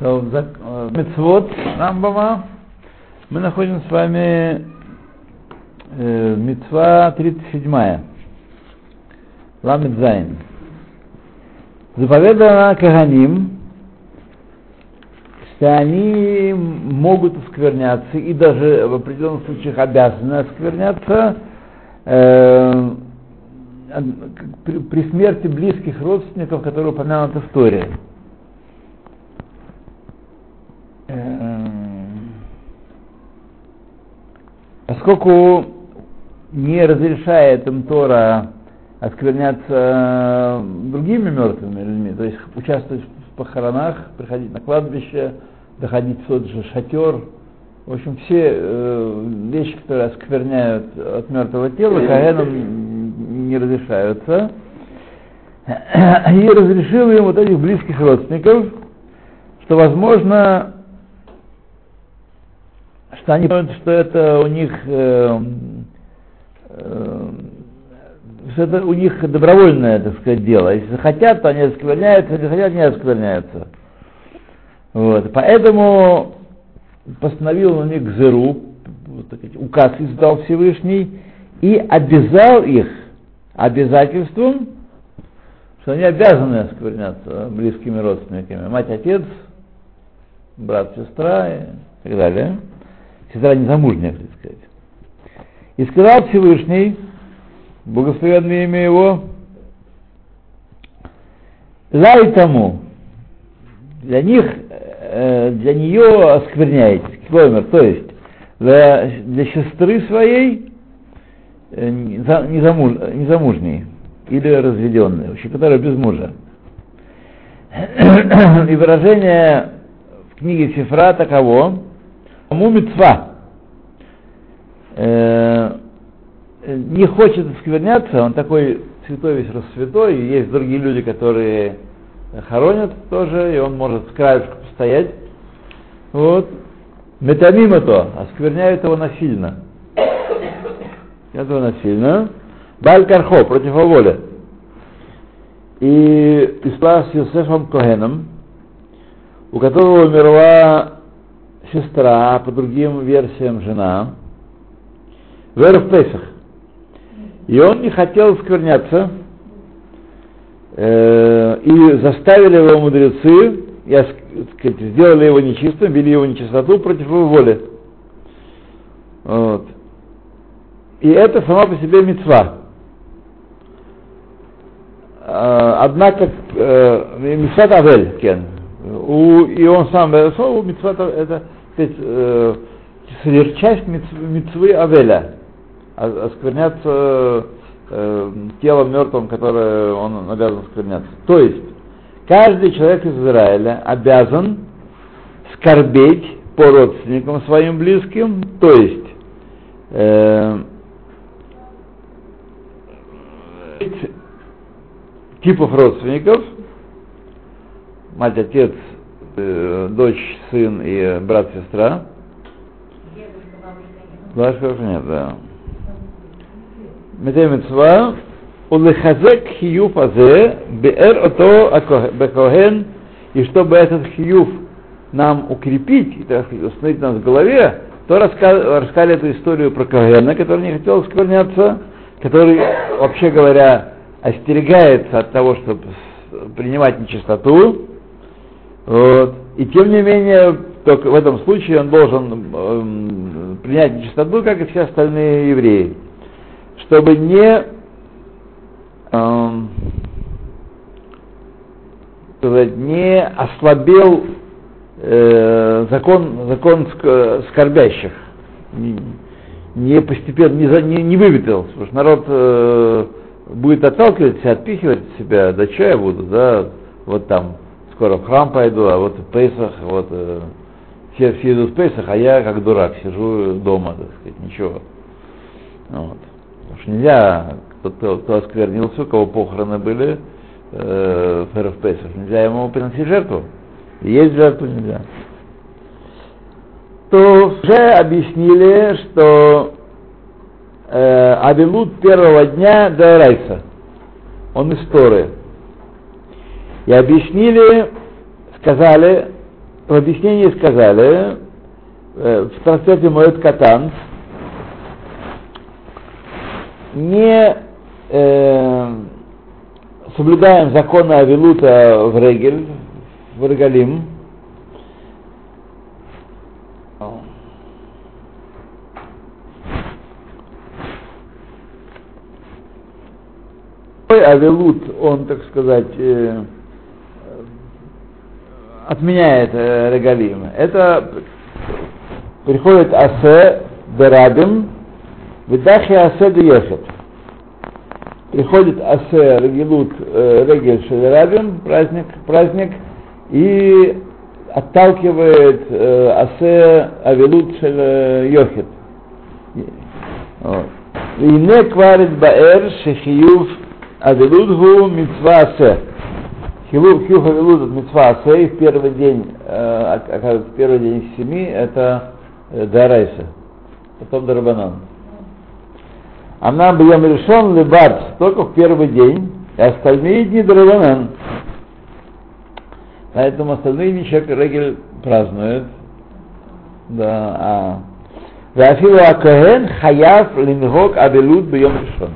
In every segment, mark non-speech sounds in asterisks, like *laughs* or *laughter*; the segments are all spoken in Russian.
Э, Мецвод Рамбама мы находим с вами э, Мецва 37 Ламет Зайн. Заповедано Каганим, что они могут оскверняться и даже в определенных случаях обязаны оскверняться э, при, при смерти близких родственников, которые упомянуты в Торе. Поскольку не разрешает им Тора оскверняться другими мертвыми людьми, то есть участвовать в похоронах, приходить на кладбище, доходить в тот же шатер, в общем, все э, вещи, которые оскверняют от мертвого тела, Каэном не разрешаются. И разрешил им вот этих близких родственников, что, возможно, что они понимают, что это у них э, э, что это у них добровольное, так сказать, дело. Если хотят, то они оскверняются, если хотят, не оскверняются. Вот. Поэтому постановил на них Зеру, указ издал Всевышний, и обязал их обязательством, что они обязаны оскверняться близкими родственниками. Мать, отец, брат, сестра и так далее. Сестра незамужняя, так сказать. И сказал Всевышний, благословенное имя его, лай тому, для них, для нее оскверняетесь, кломер, то есть для, для сестры своей незамуж, незамужней или разведенной, вообще, которая без мужа. *clears throat* И выражение в книге Сифра таково, Кому мецва э, не хочет оскверняться, он такой святой весь рассвятой, и есть другие люди, которые хоронят тоже, и он может с краешку постоять. Вот. Метамим это, оскверняют его насильно. Это насильно. Баль против воли. И Исла с Йосефом Когеном, у которого умерла сестра, а по другим версиям жена, в Песах. И он не хотел скверняться, э, и заставили его мудрецы, я, сказать, сделали его нечистым, вели его нечистоту против его воли. Вот. И это сама по себе мецва. Однако, э, мецва Авель, Кен, у, и он сам, у мецва это сказать, э, часть мецвы Авеля, оскверняться э, телом мертвым, которое он обязан оскверняться. То есть, каждый человек из Израиля обязан скорбеть по родственникам своим близким, то есть, э, типов родственников, мать, отец, э, дочь, сын и брат, сестра. Бабушка нет, да. Метемецва, улехазек хиюф азе, беэр ото бекоген, и чтобы этот хиюф нам укрепить, и так установить нас в голове, то рассказали, эту историю про Когена, который не хотел склоняться, который, вообще говоря, остерегается от того, чтобы принимать нечистоту, вот. И тем не менее, только в этом случае он должен э, принять нечистоту, как и все остальные евреи, чтобы не э, сказать, не ослабел э, закон, закон скорбящих, не, постепенно, не, не, не выветрился, потому что народ э, будет отталкивать себя, отпихивать себя, да что я буду, да, вот там, скоро в храм пойду, а вот в Песах, вот э, все, все идут в Песах, а я как дурак сижу дома, так сказать, ничего. Вот. Потому что нельзя, кто, кто, кто осквернился, у кого похороны были э, в Песах, нельзя ему приносить жертву. Есть жертву нельзя. То уже объяснили, что э, Авилут первого дня до он из Торы. И объяснили, сказали, в объяснении сказали, э, в трактате Моет Катан, не э, соблюдаем законы Авилута в Регель, в Регалим, Авилут, он, так сказать, э, отменяет э, регалим. Это приходит асе дерабим, видахи асе деехет. Приходит асе регилут э, регель шелерабим, праздник, праздник, и отталкивает э, асе авилут йохет. И не кварит баэр шехиюв авилут гу митцва асе. Хилух Хюха Велуд Митцва Асей в первый день, э, оказывается, первый день семи, это э, Дарайса, потом Дарабанан. Она была решен Лебат только в первый день, и остальные дни Дарабанан. Поэтому остальные дни человек Регель празднует. Да, а Вафилу Акоген Хаяв Лимихок Абелут Бьем решен.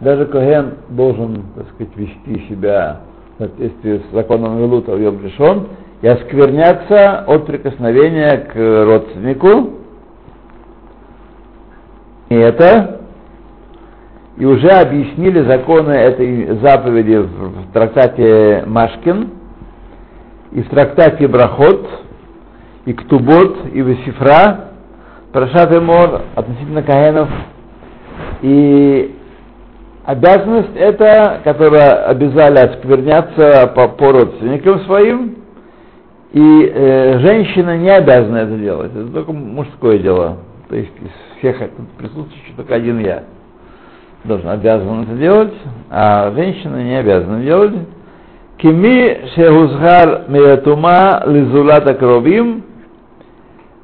Даже Коген должен, так сказать, вести себя в соответствии с законом Велута в Йом Решон, и оскверняться от прикосновения к родственнику. И это, и уже объяснили законы этой заповеди в, трактате Машкин, и в трактате Брахот, и Ктубот, и Весифра, Прашат Мор относительно Каенов, и Обязанность это, которая обязали оскверняться по, по родственникам своим, и э, женщина не обязана это делать. Это только мужское дело. То есть из всех присутствующих только один я должен обязан это делать, а женщина не обязана делать. Кими шехузгар меятума лизулата кровим,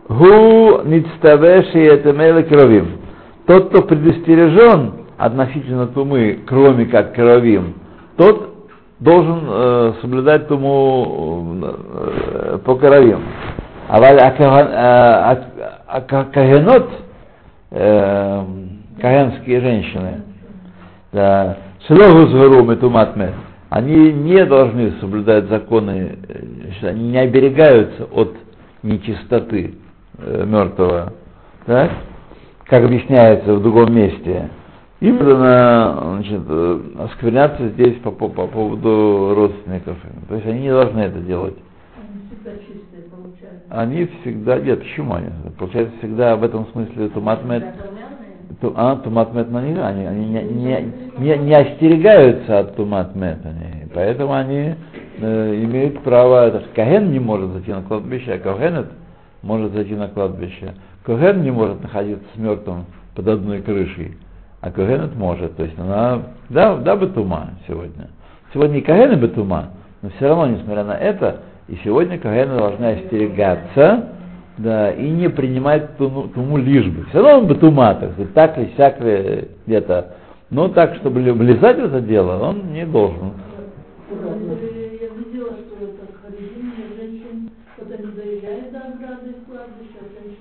гу ництаве шиетемеле кровим. Тот, кто предостережен относительно тумы, кроме как кровим, тот должен э, соблюдать туму э, по кровим. А, а, а кагенот, э, кагенские женщины, да, туматме, они не должны соблюдать законы, э, они не оберегаются от нечистоты э, мертвого, так? как объясняется в другом месте. Им надо значит, э, оскверняться здесь по, по, по поводу родственников. То есть они не должны это делать. Они всегда чистые, получается. Они всегда, нет, почему они? Получается, всегда в этом смысле туматмет, ту, а, туматмет на них, они, они не, не, не, не остерегаются от туматмет, они, поэтому они э, имеют право, это Каген не может зайти на кладбище, а Кагенет может зайти на кладбище. Коген не может находиться с мертвым под одной крышей а Когенет может. То есть она, да, да, Батума сегодня. Сегодня и Когены Батума, но все равно, несмотря на это, и сегодня Когены должны остерегаться, да, и не принимать туму, туму лишь бы. Все равно он Батума, так сказать, так ли, сяк ли, где-то. Но так, чтобы влезать в это дело, он не должен.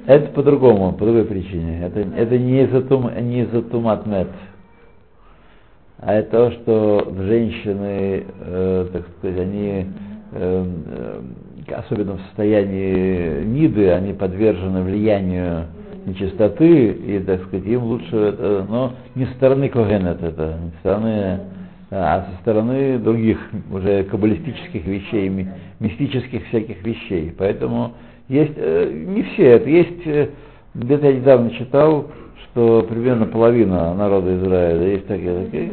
Это по-другому, по другой причине. Это, это не из-за тум, не из-за туматмет, а это то, что женщины, э, так сказать, они э, э, особенно в состоянии ниды, они подвержены влиянию нечистоты, и, так сказать, им лучше это, но не со стороны Когенет это, не со стороны, а со стороны других уже каббалистических вещей, мистических всяких вещей. Поэтому есть, э, не все это, есть, э, где-то я недавно читал, что примерно половина народа Израиля, есть такие, такие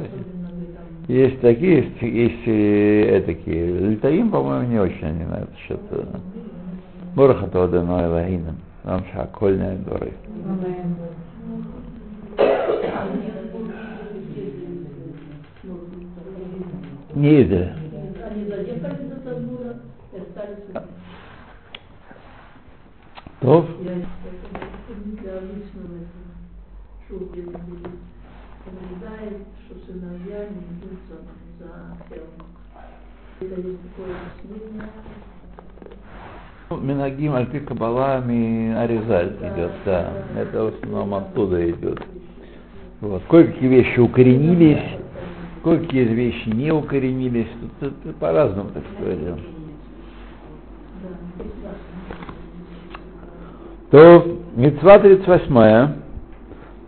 есть такие, есть, есть и такие. Литаим, по-моему, не очень они на этот счет. Бороха Тода Ноэлаина, нам шакольная горы. Не. טוב. Минагим Альпи Кабалами Аризаль идет, да. Это в основном оттуда идет. Вот. Кое-какие вещи укоренились, кое-какие вещи не укоренились. Тут, тут по-разному, так сказать. То Мецва 38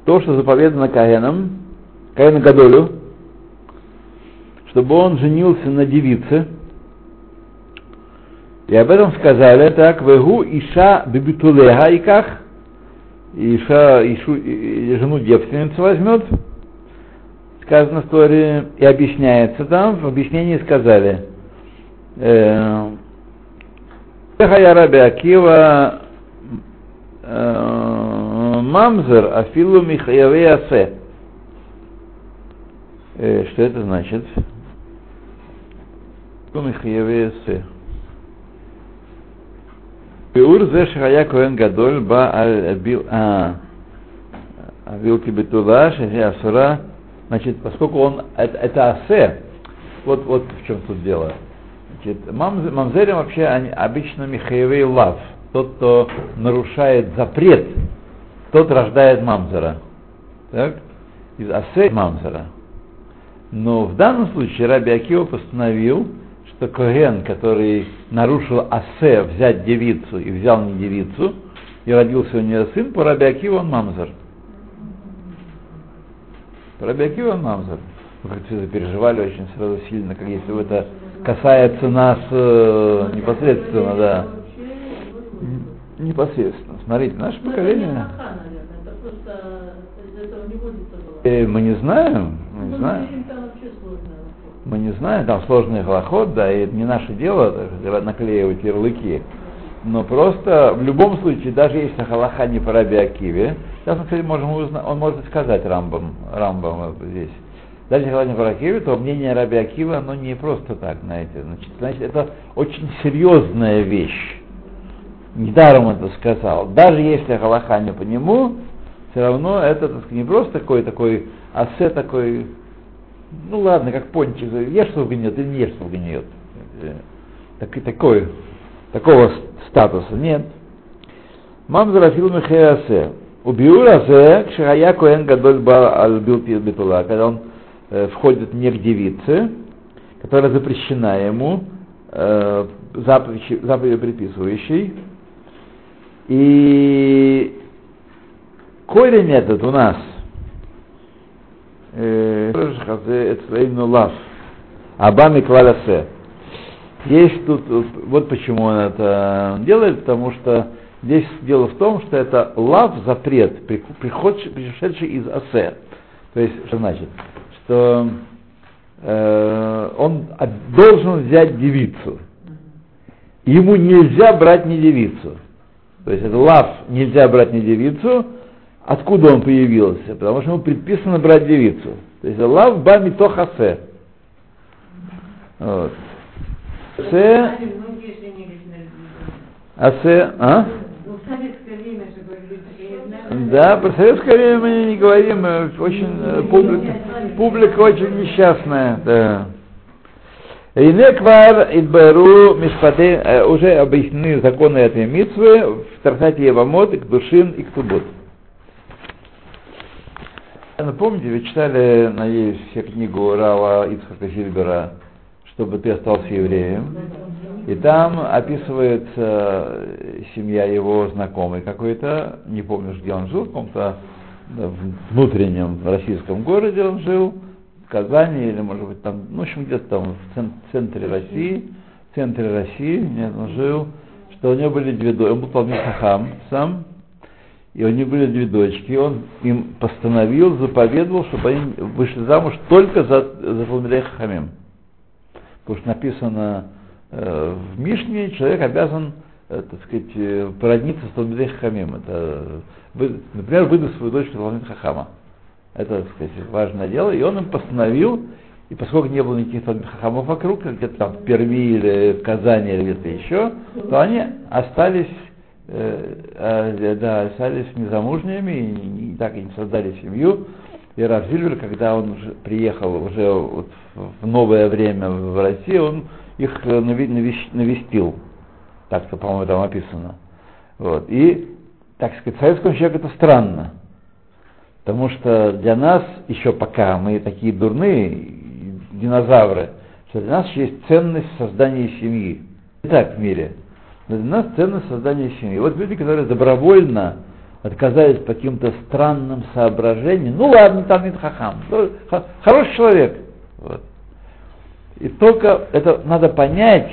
то, что заповедано Каином, Каину Гадолю, чтобы он женился на девице, и об этом сказали так, вегу иша бибитулеха и как, иша, ишу, и жену девственницу возьмет, сказано в Торе, и объясняется там, в объяснении сказали, э, я Раби Акива э, Мамзер Афилу Михаеве Асе. Э, что это значит? Михаеве Асе. Биур зе шхая коэн гадоль ба аль бил а вилки бетула асура значит поскольку он это, это асе вот вот в чем тут дело значит мамз, мамзерим вообще они обычно михаевей лав тот кто нарушает запрет тот рождает мамзера так из асе мамзера но в данном случае Раби Акива постановил что Коген, который нарушил асе взять девицу и взял не девицу, и родился у нее сын, по Рабиаки он мамзар. По Рабиаки он мамзар. Мы как-то все переживали очень сразу сильно, как если это касается нас э, непосредственно, да. Непосредственно. Смотрите, наше поколение. Э, мы не знаем, мы не знаем. Мы не знаем, там сложный голоход, да, и это не наше дело наклеивать ярлыки. Но просто в любом случае, даже если Галаха не по Раби Акиве, сейчас мы, кстати, можем узнать, он может сказать Рамбам, Рамбам здесь. Даже если Галаха не по Акиве, то мнение Раби Акива, оно не просто так, знаете. Значит, значит, это очень серьезная вещь. Недаром это сказал. Даже если Галаха не по нему, все равно это так, не просто такой, такой асе такой ну ладно, как пончик, ешь что гниет или не ешь что гниет. Так, такой, такого статуса нет. Мам зарафил мехеасе. Убил разе, кшая коэн гадоль ба аль битула, когда он э, входит не к девице, которая запрещена ему, э, заповедь, заповедь приписывающей. И корень этот у нас – лав. Абами клалясе. Есть тут, вот почему он это делает, потому что здесь дело в том, что это лав запрет, пришедший из асе. То есть, что значит? Что э, он должен взять девицу. Ему нельзя брать не девицу. То есть это лав нельзя брать не девицу, Откуда он появился? Потому что ему предписано брать девицу. То есть лав ба митохасе. Вот. Се... Асе... А? Да, про советское время мы не говорим, очень публика, публика очень несчастная, да. Инеквар Идбару Мишпате уже объяснены законы этой митвы в Тархате Евамот, и Кдушин и Ктубот. Помните, вы читали, надеюсь, все книгу Рава Ицхака Зильбера «Чтобы ты остался евреем». И там описывается семья его знакомой какой-то, не помню, где он жил, в каком-то внутреннем российском городе он жил, Казани или, может быть, там, ну, в общем, где-то там в центре России, в центре России, нет, он жил, что у него были две дочери, он был Талмит Хахам сам, и у них были две дочки, и он им постановил, заповедовал, чтобы они вышли замуж только за, за Талмидей Хамим. Потому что написано э, в Мишне, человек обязан, э, так сказать, э, породниться с Талмидей Хамим. Это, вы, например, выдать свою дочь Талмид Хахама. Это, так сказать, важное дело. И он им постановил, и поскольку не было никаких Талмид Хахамов вокруг, где-то там в Перми или в Казани или где-то еще, то они остались э, э, да, остались незамужними и, и так и не создали семью. И Равзильвер, когда он уже приехал уже вот в новое время в Россию, он их навестил. Так, по-моему, там описано. Вот. И, так сказать, советскому человеку это странно. Потому что для нас еще пока мы такие дурные динозавры, что для нас есть ценность создания семьи. Не так в мире. Но для нас ценность создания семьи. Вот люди, которые добровольно отказались по каким-то странным соображениям, ну ладно, там нет хахам, ну, хороший человек. Вот. И только это надо понять,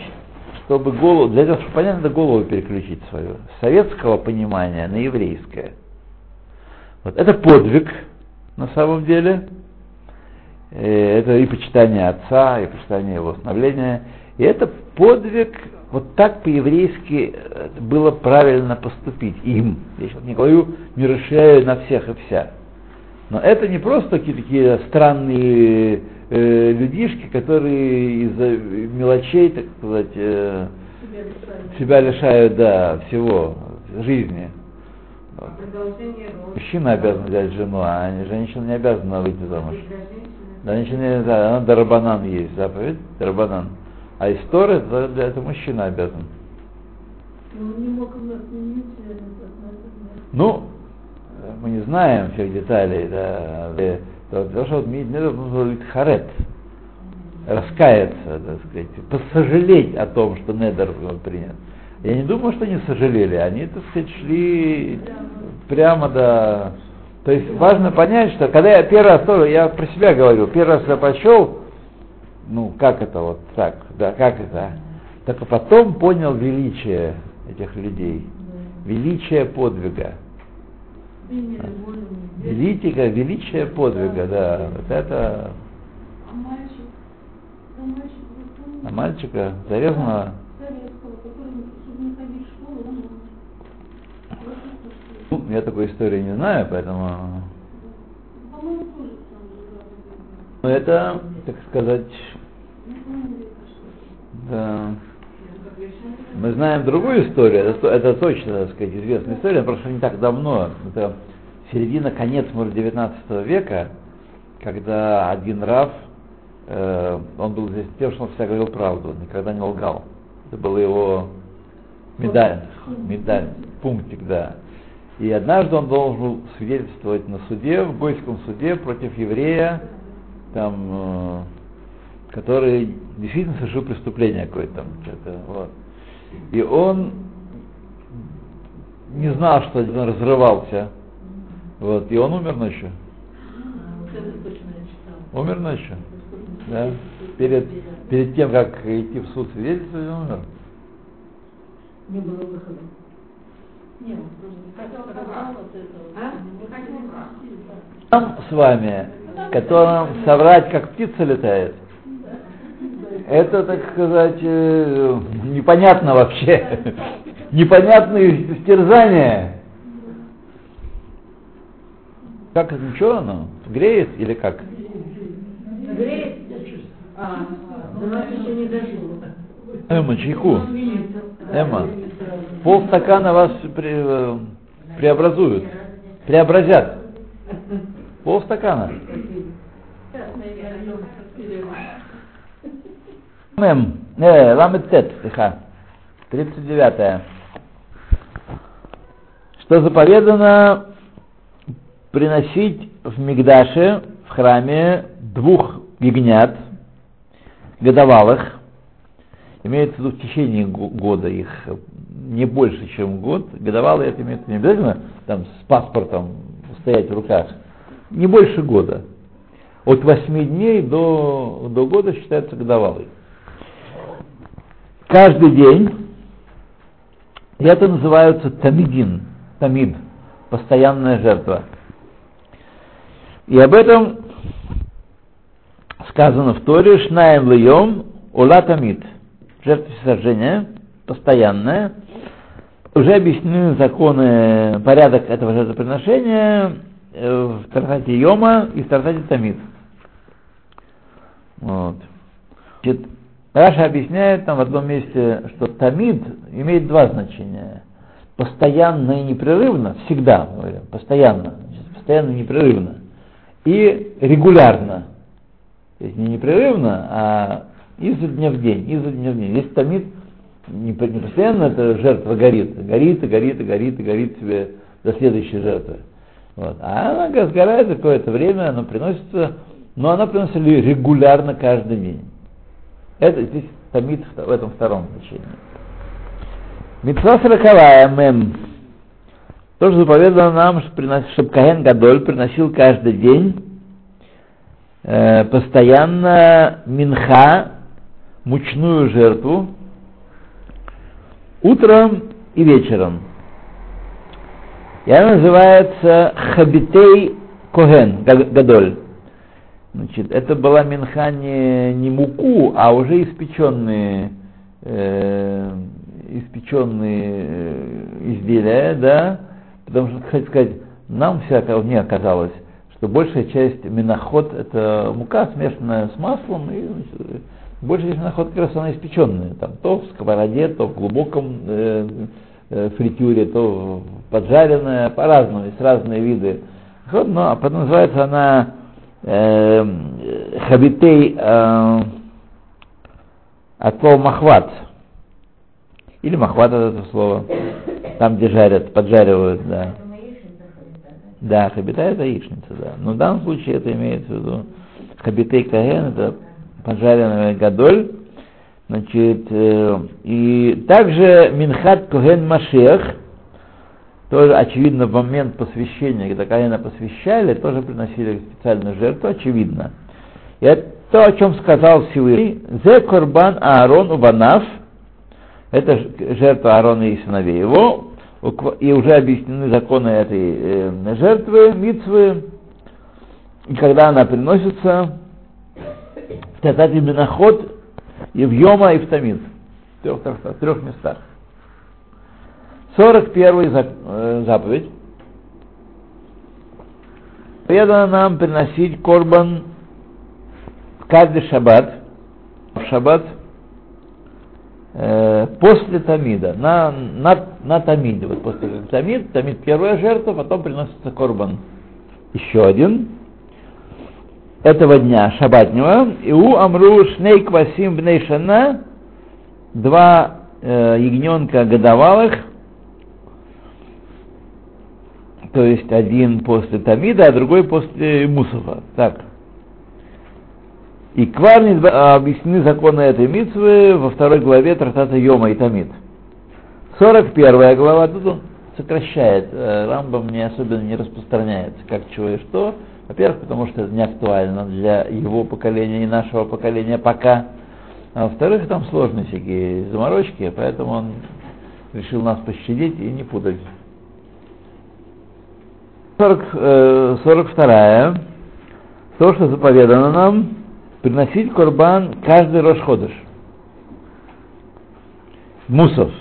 чтобы голову, для этого, чтобы понять, надо голову переключить свою, с советского понимания на еврейское. Вот это подвиг, на самом деле. Э, это и почитание отца, и почитание его становления. И это подвиг, вот так по-еврейски э, было правильно поступить им. Я сейчас не говорю, не расширяю на всех и вся. Но это не просто такие такие странные э, людишки, которые из-за мелочей, так сказать, э, себя лишают, да, всего жизни. Вот. Мужчина обязан взять жену, а женщина не обязана выйти замуж. Да, ничего не да, она дарабанан есть, заповедь, дарабанан. А история это, для этого мужчина обязан. Ну, мы не знаем всех деталей, да, для того, чтобы отменить недр, нужно быть харет, раскаяться, так сказать, посожалеть о том, что недер принят. Я не думаю, что они сожалели, они, так сказать, шли прямо до... То есть важно понять, что когда я первый раз тоже, я про себя говорю, первый раз я пошел, ну, как это вот так, да, как это, только потом понял величие этих людей, величие подвига. Величие, величие подвига, да, вот это... А мальчика зарезанного? Ну, я такой истории не знаю, поэтому... Но это, так сказать, да. Мы знаем другую историю, это, это точно, так сказать, известная история, просто не так давно, это середина, конец, может, 19 века, когда один Рав, э, он был здесь тем, что он всегда говорил правду, никогда не лгал. Это был его медаль, медаль, пунктик, да. И однажды он должен был свидетельствовать на суде, в Гойском суде против еврея, там, э, который действительно совершил преступление какое-то там, вот. И он не знал, что он разрывался, вот, и он умер ночью. Умер ночью, да, перед, перед тем, как идти в суд свидетельствовать, он умер. Не было выхода. Нам с вами, которым соврать, как птица летает, это, так сказать, э, непонятно вообще. Непонятные стерзания. Как это, ничего оно? Греет или как? Греет? А, до нас еще не дошло. Эмма, чайку. Эмма, полстакана вас при, э, преобразуют, преобразят. Полстакана. Мем, э, ламет тет, слыха. 39. Что заповедано приносить в Мигдаше, в храме, двух ягнят годовалых, имеется в виду в течение года их не больше, чем год, годовалый это имеется не обязательно там с паспортом стоять в руках, не больше года. От 8 дней до, до года считается годовалый. Каждый день, это называется тамидин, тамид, постоянная жертва. И об этом сказано в Торе, шнаем льем ула тамид, жертвосожжение, постоянное, уже объяснены законы, порядок этого жертвоприношения э, в Тартате Йома и в Тартате Тамид. Вот. Значит, Раша объясняет там в одном месте, что тамид имеет два значения. Постоянно и непрерывно, всегда, говорим, постоянно, значит, постоянно и непрерывно. И регулярно. То есть не непрерывно, а изо дня в день, изо дня в день. Есть тамид не, постоянно эта жертва горит, горит и горит и горит и горит себе до следующей жертвы. Вот. А она сгорает какое-то время, она приносится, но она приносится регулярно каждый день. Это здесь томит в этом втором значении. Митцва сороковая, мем. Тоже заповедано нам, чтобы Каген Гадоль приносил каждый день э, постоянно минха, мучную жертву, утром и вечером. И она называется Хабитей Коген Гадоль. Значит, это была минха не, не муку, а уже испеченные, э, испеченные э, изделия, да, потому что, кстати сказать, нам всякого не оказалось, что большая часть миноход это мука, смешанная с маслом, и значит, большая часть миноход как раз она испеченная, там, то в сковороде, то в глубоком э, э, фритюре, то поджаренная, по-разному, есть разные виды. Но а потом называется она э, хабитей э, от слова махват. Или махват это слово. Там, где жарят, поджаривают, да. Да, хабитай это яичница, да. Но в данном случае это имеется в виду хабитей каген, это поджаренный гадоль. Значит, э, и также Минхат Коген Машех, тоже, очевидно, в момент посвящения, когда Каина посвящали, тоже приносили специальную жертву, очевидно. И это то, о чем сказал Всевышний, «Зе корбан Аарон убанав», это жертва Аарона и сыновей его, и уже объяснены законы этой э, жертвы, митцвы, и когда она приносится, Татати Бенахот Йома и в Тамид, в трех, в трех местах. 41 э, заповедь. Предано нам приносить корбан каждый шаббат, в шаббат э, после Тамида, на, на, на Тамиде. Вот после Тамид, Тамид первая жертва, потом приносится корбан еще один этого дня, шаббатнего. И у Амру Шней Квасим Бнейшана, два э, ягненка годовалых, то есть один после Тамида, а другой после Мусова. Так. И Кварни объяснены законы этой митвы во второй главе Тратата Йома и Тамид. 41 глава, тут он сокращает, э, Рамбам не особенно не распространяется, как чего и что. Во-первых, потому что это не актуально для его поколения и нашего поколения пока. А во-вторых, там сложные всякие заморочки, поэтому он решил нас пощадить и не путать. 40, э, 42. То, что заповедано нам, приносить корбан каждый Рошходыш. Мусов.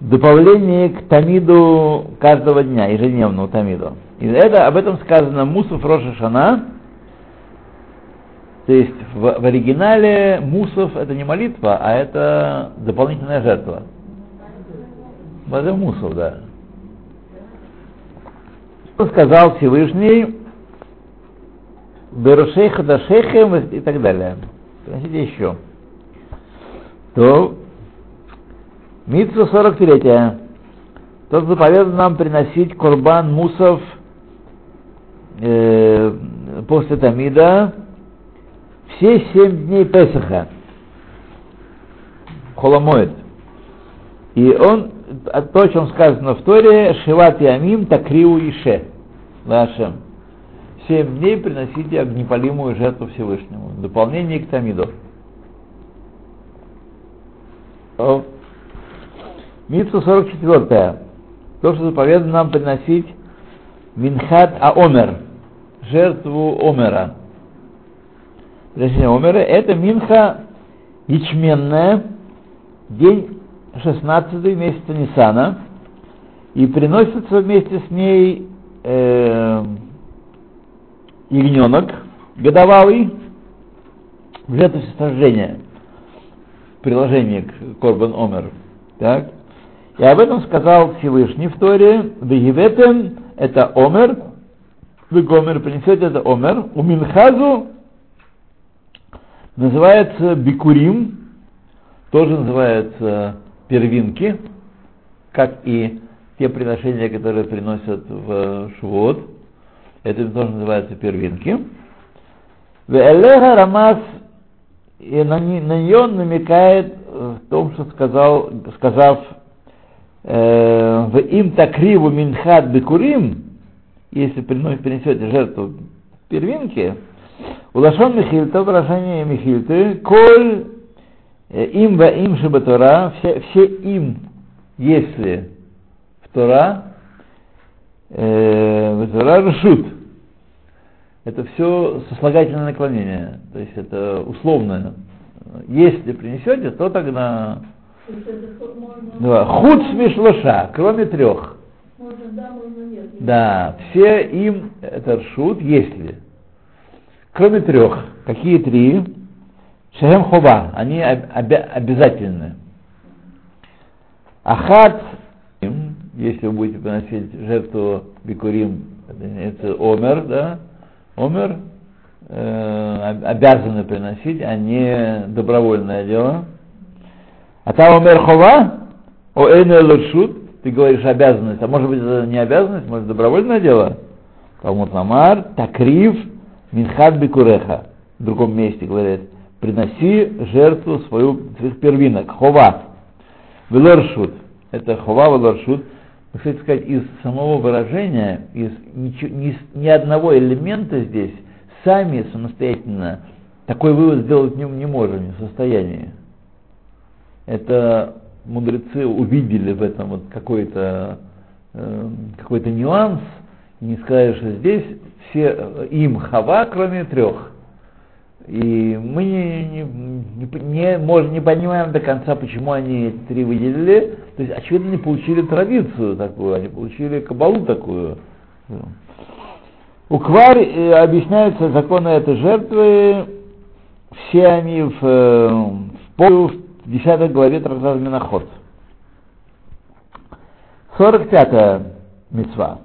Добавление к тамиду каждого дня, ежедневному тамиду. И это, об этом сказано Мусов Роша Шана. То есть в, в оригинале Мусов это не молитва, а это дополнительная жертва. Это Мусов, да. Сказал Всевышний, Берушейха Дашейхем и так далее. Приносите еще. То Митсу 43. Тот заповедал нам приносить курбан мусов э, после Тамида все семь дней Песаха. Холомоид. И он, то, о чем сказано в Торе, Шиват Ямим Такриу Ише. Лашем. Семь дней приносите огнепалимую жертву Всевышнему. Дополнение к Тамиду. Митсу 44. То, что заповедано нам приносить Минхат Аомер, жертву Омера. Приношение Омера это Минха ячменная, день 16 месяца Нисана, и приносится вместе с ней э, ягненок годовалый в жертву приложение к Корбан Омер. Так? И об этом сказал Всевышний в Торе, Вегиветем это Омер, вы Гомер принесете это Омер, у Минхазу называется Бикурим, тоже называются первинки, как и те приношения, которые приносят в Швот. Это тоже называется первинки. В Элеха Рамас и на, на нее намекает в том, что сказал, сказав э, в им такриву минхат бекурим, если принесете жертву первинки, у Лашон Михильта, выражение Михильты, коль э, им во им шибатора, все, все им, если в Тора, э, в Тора решут. Это все сослагательное наклонение, то есть это условное. Если принесете, то тогда да, худ смешлоша, кроме трех. Можно да, можно. Да, все им это шут, если. Кроме трех. Какие три? Шехем хова, они обя- обязательны. Ахат, если вы будете приносить жертву бикурим, это омер, да, омер, э, обязаны приносить, а не добровольное дело. А там омер хова, о эйне луршут, ты говоришь обязанность, а может быть это не обязанность, может добровольное дело. Талмуд Намар, такрив, минхат бикуреха. В другом месте говорит, приноси жертву свою, своих первинок, хова. Велоршут, это хова велоршут, кстати сказать, из самого выражения, из ничего, ни, ни одного элемента здесь сами самостоятельно такой вывод сделать не, не можем, не в состоянии. Это мудрецы увидели в этом вот какой-то э, какой-то нюанс, и не сказали, что здесь все э, им хава, кроме трех. И мы не, не, не, можем, не понимаем до конца, почему они три выделили. То есть, очевидно, они получили традицию такую, они получили кабалу такую. У Кварь э, объясняются законы этой жертвы, все они в, э, в, в 10 главе Трактат Миноход. 45 мецва.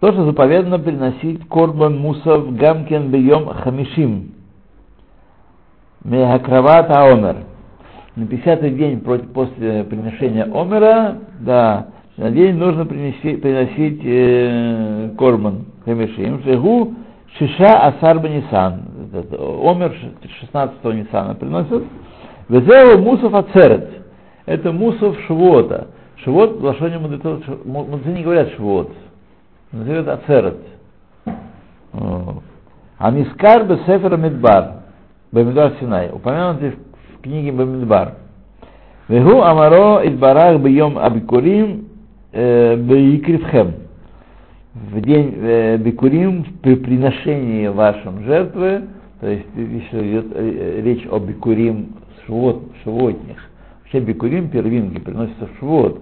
То, что заповедано приносить корбан мусов гамкен бьем хамишим. Мехакрават аомер. На 50 день после приношения омера, да, на день нужно принести, приносить э, корбан хамишим. Шегу шиша асар нисан. Омер 16 нисана приносят. Везеу мусов ацерет. Это мусов швота. Швот, в мудрецов, мудрецы не говорят швот назовет Ацерет. А Мискар Бесефер Мидбар, Бамидбар Синай, упомянутый в книге Бамидбар. Вегу Амаро Идбарах Бьем Абикурим Бейкривхем. В день э, Бикурим, при приношении вашим жертвы, то есть если идет э, речь о Бикурим швот, швотних. Вообще Бикурим первинки приносятся швот,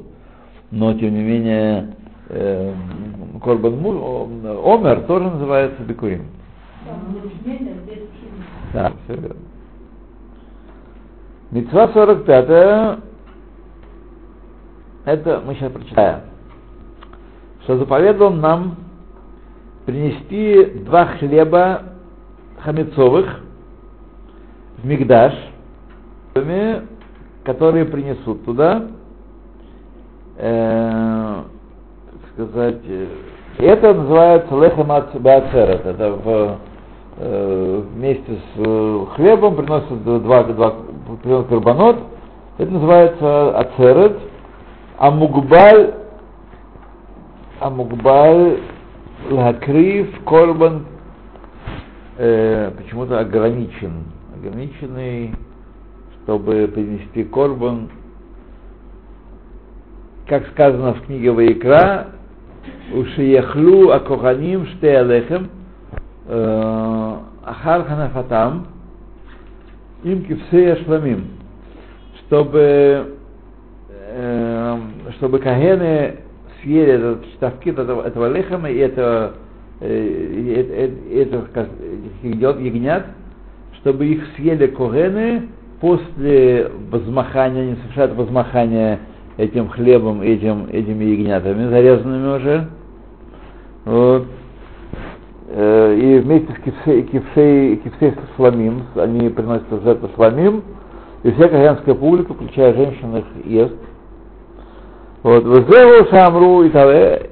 но тем не менее э, Корбан Омер тоже называется Бекурим. Да, все верно. Мецва 45 это мы сейчас прочитаем, что заповедовал нам принести два хлеба хамецовых в Мигдаш, которые принесут туда, э, сказать, это называется лехем бацерет. Это в, э, вместе с э, хлебом приносят два, два приносят карбонот. Это называется ацерет. Амугбаль Амугбаль Лакрив Корбан э, почему-то ограничен. Ограниченный, чтобы принести корбан. Как сказано в книге Ваикра, Ушияхлу Акоханим Штеалехем Ахар Ханафатам им кивсея шламим, чтобы чтобы кагены съели этот штавкит этого, этого лехема и этого, этих ягнят, чтобы их съели когены после возмахания, они совершают возмахание этим хлебом, этим, этими ягнятами, зарезанными уже. Вот. Э, и вместе с кипсей, кипсей, кипсей с шламим, они приносят жертву шламим, И вся каганская публика, включая женщин, их ест. Вот, Везеу Шамру и Таве,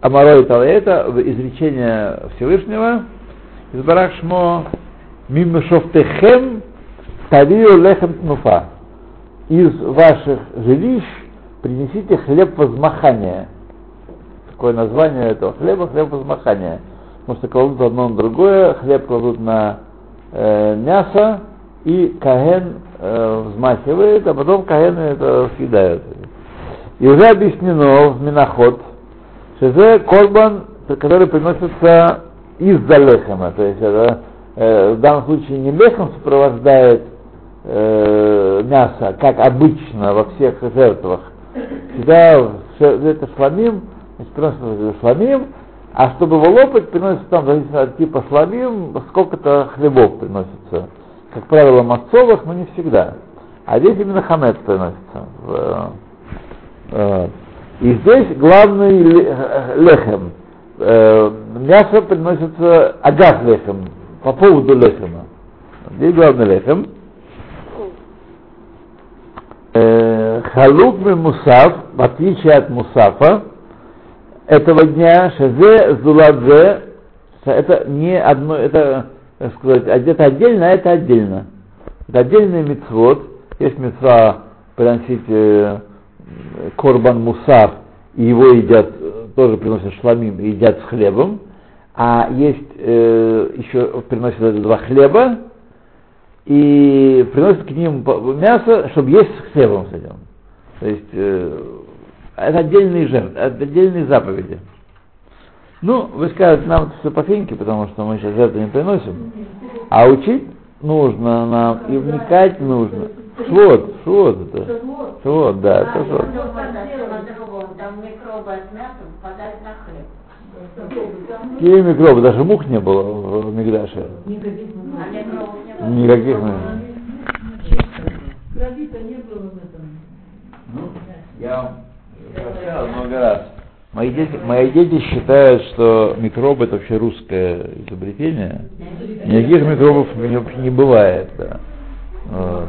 Амаро и Таве, это изречение Всевышнего, из Барахшмо, Мимешофтехем Тавию Лехем Тнуфа. Из ваших жилищ принесите хлеб возмахания. Такое название этого хлеба, хлеб возмахания. Потому что кладут одно на другое, хлеб кладут на э, мясо, и Каген э, взмахивает, а потом Каген это съедают. И уже объяснено в Миноход, что это корбан, который приносится из-за лехема, то есть это э, в данном случае не лехом сопровождает э, мясо, как обычно во всех жертвах. Всегда это шламим, значит, приносится шламим, а чтобы его лопать, приносится там, зависит от типа шламим, сколько-то хлебов приносится. Как правило, мацовых, но не всегда. А здесь именно хамец приносится. В, э, и здесь главный лехем. Э, мясо приносится агав лехем, по поводу лехема. Здесь главный лехем. Э, халук мусав, в отличие от мусафа, этого дня, шазе зуладзе, это не одно, это, так сказать, это отдельно, а это отдельно. Это отдельный мецвод. Есть мецва приносить э, корбан мусав, и его едят, тоже приносят шламим, и едят с хлебом. А есть э, еще приносят два хлеба, и приносят к ним мясо, чтобы есть с хлебом с этим. То есть э, это отдельные жертвы, отдельные заповеди. Ну, вы скажете, нам это все по феньке, потому что мы сейчас жертвы не приносим. А учить нужно нам, и вникать нужно. Швот, швот это. Швот, да, это швот. Какие микробы? Даже мух не было в Мигдаше. Никаких. Крови-то не было в этом. Ну, я рассказал много раз. Мои дети, мои дети считают, что микробы это вообще русское изобретение. Никаких микробов вообще не бывает. Да. Вот.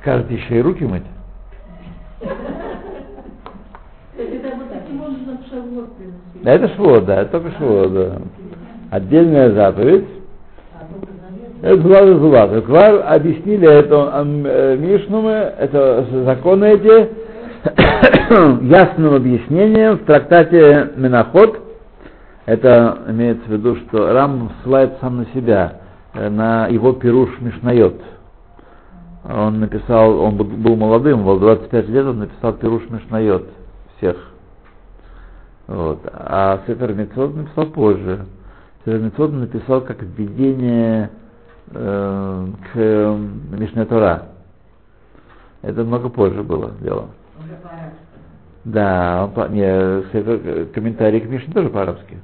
Скажете еще и руки мыть? *laughs* Это вот таким образом приносить. Да, это швот, да, это только швот, да. Отдельная заповедь. Это Зулат Зулат. Квар объяснили это э, Мишнумы, это законы эти, *coughs* ясным объяснением в трактате Миноход. Это имеется в виду, что Рам ссылает сам на себя, э, на его пируш Мишнайот. Он написал, он был молодым, был 25 лет, он написал пируш Мишнайот всех. Вот. А Сефер Митцвот написал позже. Сефер Митцвот написал как введение э, к э, Мишне Тора. Это много позже было дело. Да, он, по- не, Сефер- комментарий к Мишне тоже по-арабски.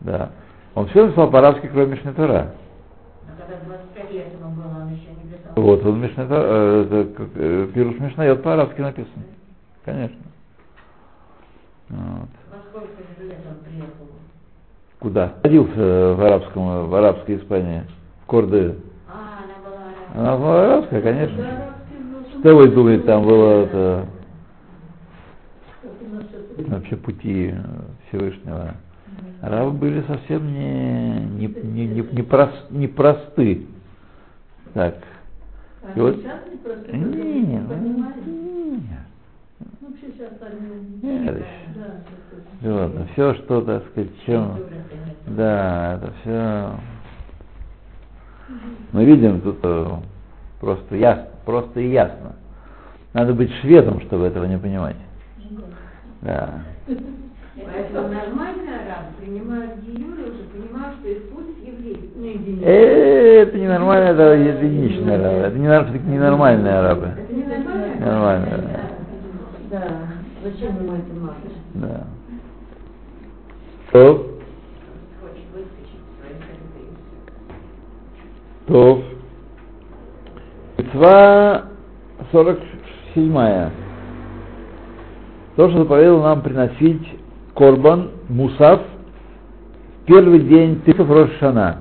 Да. Он все написал по-арабски, кроме Мишне Тора. Когда 25 лет ему было, он еще не писал. Вот, он Мишне э, э, Пируш Мишнайот по-арабски написан. Конечно. Вот. Во сколько же лет он приехал? Куда? Родился в арабском, в арабской Испании, в Кордове. А, она была Она была арабская, конечно. Что вы думаете, там было это, вообще пути э, Всевышнего? Арабы были совсем не, не, не, не, не, прос- не просты. Так. И вот- Не, не, Вообще сейчас они... Нет, Да, ладно, все, что, так сказать, чем, да, это все, мы видим тут э, просто ясно, просто и ясно. Надо быть шведом, чтобы этого не понимать. Да. Поэтому нормальные арабы принимают Гиюры уже, понимают, что их путь евреев. Ну, единица. Э, Это ненормально, это единичные арабы, это не, нар- ненормальные арабы. Это не нормально? Нормально, да. Да. Зачем ему это надо? да. То, Хочет выскочить своих людей. То. Мецва 47. То, что заповедал нам приносить корбан, мусав, в первый день Тысов Рошана.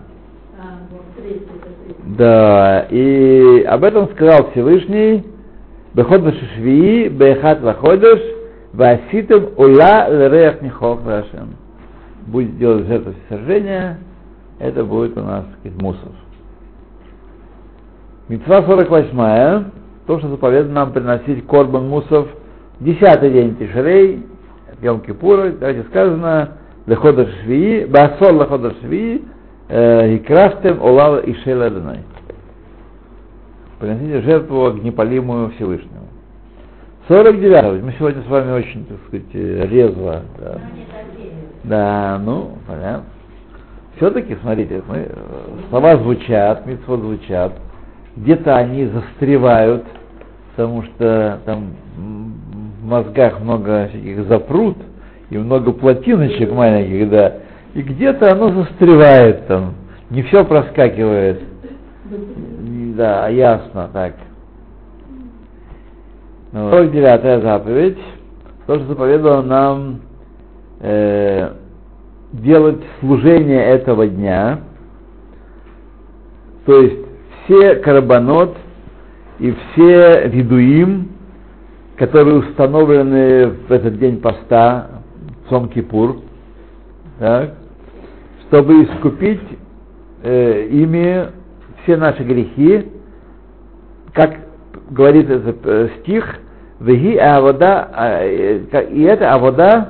Да, и об этом сказал Всевышний, Беход Швии, Бехат Ваходыш, Васитым Ула Лерех Нихох Рашем. Будет делать жертву сожжения, это будет у нас, сказать, мусор. Митцва 48, то, что заповедано нам приносить корбан мусов, десятый день Тишерей, Йом Кипура, давайте сказано, Лехода Швии, Басол Лехода Швии, и крафтем Олава и Шейла. Приносите жертву огнепалимую Всевышнему. 49. Мы сегодня с вами очень, так сказать, резво. Да, да ну, понятно. Все-таки, смотрите, мы, слова звучат, митцвот звучат, где-то они застревают, потому что там в мозгах много всяких запрут и много плотиночек маленьких, да, и где-то оно застревает там, не все проскакивает. Да, ясно, так. 49 заповедь, то, что нам э, делать служение этого дня, то есть все карабанот и все видуим, которые установлены в этот день поста, Сом-Кипур, так, чтобы искупить э, ими все наши грехи, как говорит этот э, стих, Веги авода, э, и это авода,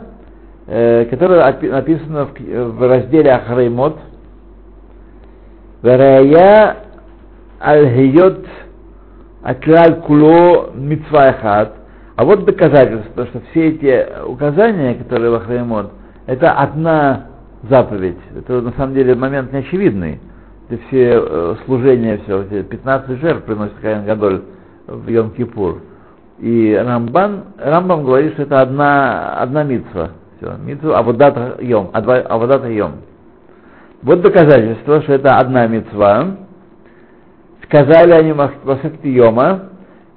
э, которая написана в, в разделе Ахреймот, Верая аль-хиот аклаль куло митцвайхат. А вот доказательство, что все эти указания, которые в Ахреймот, это одна заповедь. Это на самом деле момент неочевидный. Это все э, служения, все, эти 15 жертв приносит Каин Гадоль в Йом-Кипур. И Рамбан, Рамбам говорит, что это одна, одна митцва. Все, митцва Аводата Йом, Аводата Йом. Вот доказательство, что это одна митцва. Сказали они Масахти Йома,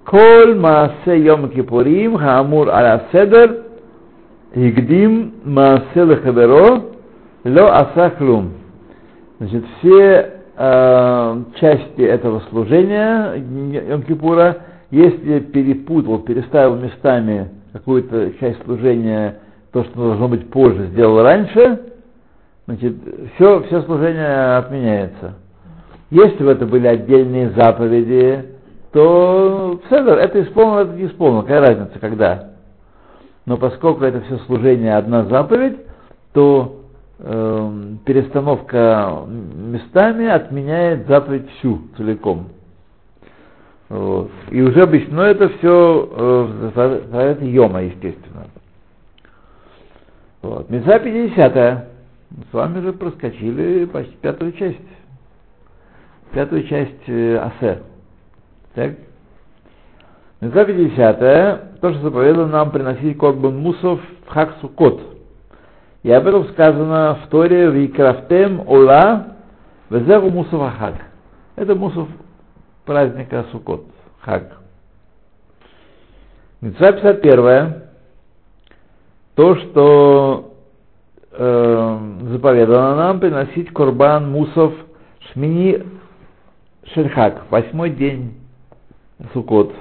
Коль Маасе Йом Кипурим, Хаамур Аля Седер, Игдим Маасе Лехаверо, Ло Асахлум. Значит, все э, части этого служения Йом-Кипура, если перепутал, переставил местами какую-то часть служения, то, что должно быть позже, сделал раньше, значит, все, все служение отменяется. Если бы это были отдельные заповеди, то Седер, это исполнено, это не исполнено, какая разница, когда. Но поскольку это все служение одна заповедь, то э, перестановка местами отменяет заповедь всю целиком. Вот. И уже обычно, но это все э, это Йома, естественно. Вот. Меза 50 -я. С вами же проскочили почти пятую часть. Пятую часть э, Асе. Так? Меза 50 то, что заповедано нам приносить Корбан Мусов в Хаксукот. И об этом сказано в Торе «Викрафтем Ола Везеру Мусов Хаг». Это Мусов праздника Сукот, Хаг. Митцва 51 то, что э, заповедано нам приносить Корбан Мусов Шмини Шельхак, восьмой день Сукот.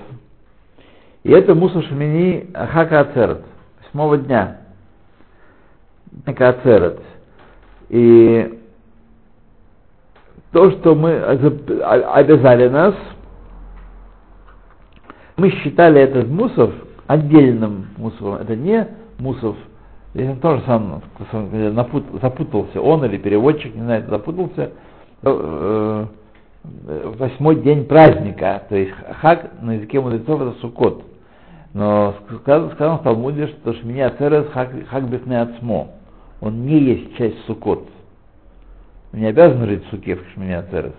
И это Мусов Шмини Хака Ацерет, восьмого дня. Ацерет. И то, что мы обязали нас, мы считали этот мусов отдельным мусором. Это не мусов. Он тоже сам запутался, он или переводчик, не знаю, запутался. Восьмой день праздника, то есть хак на языке мудрецов это сукот. Но сказано, сказано в Талмуде, что шминя церес хак, хак бифне ацмо он не есть часть сукот. Не обязан жить в суке в Шминя Церес.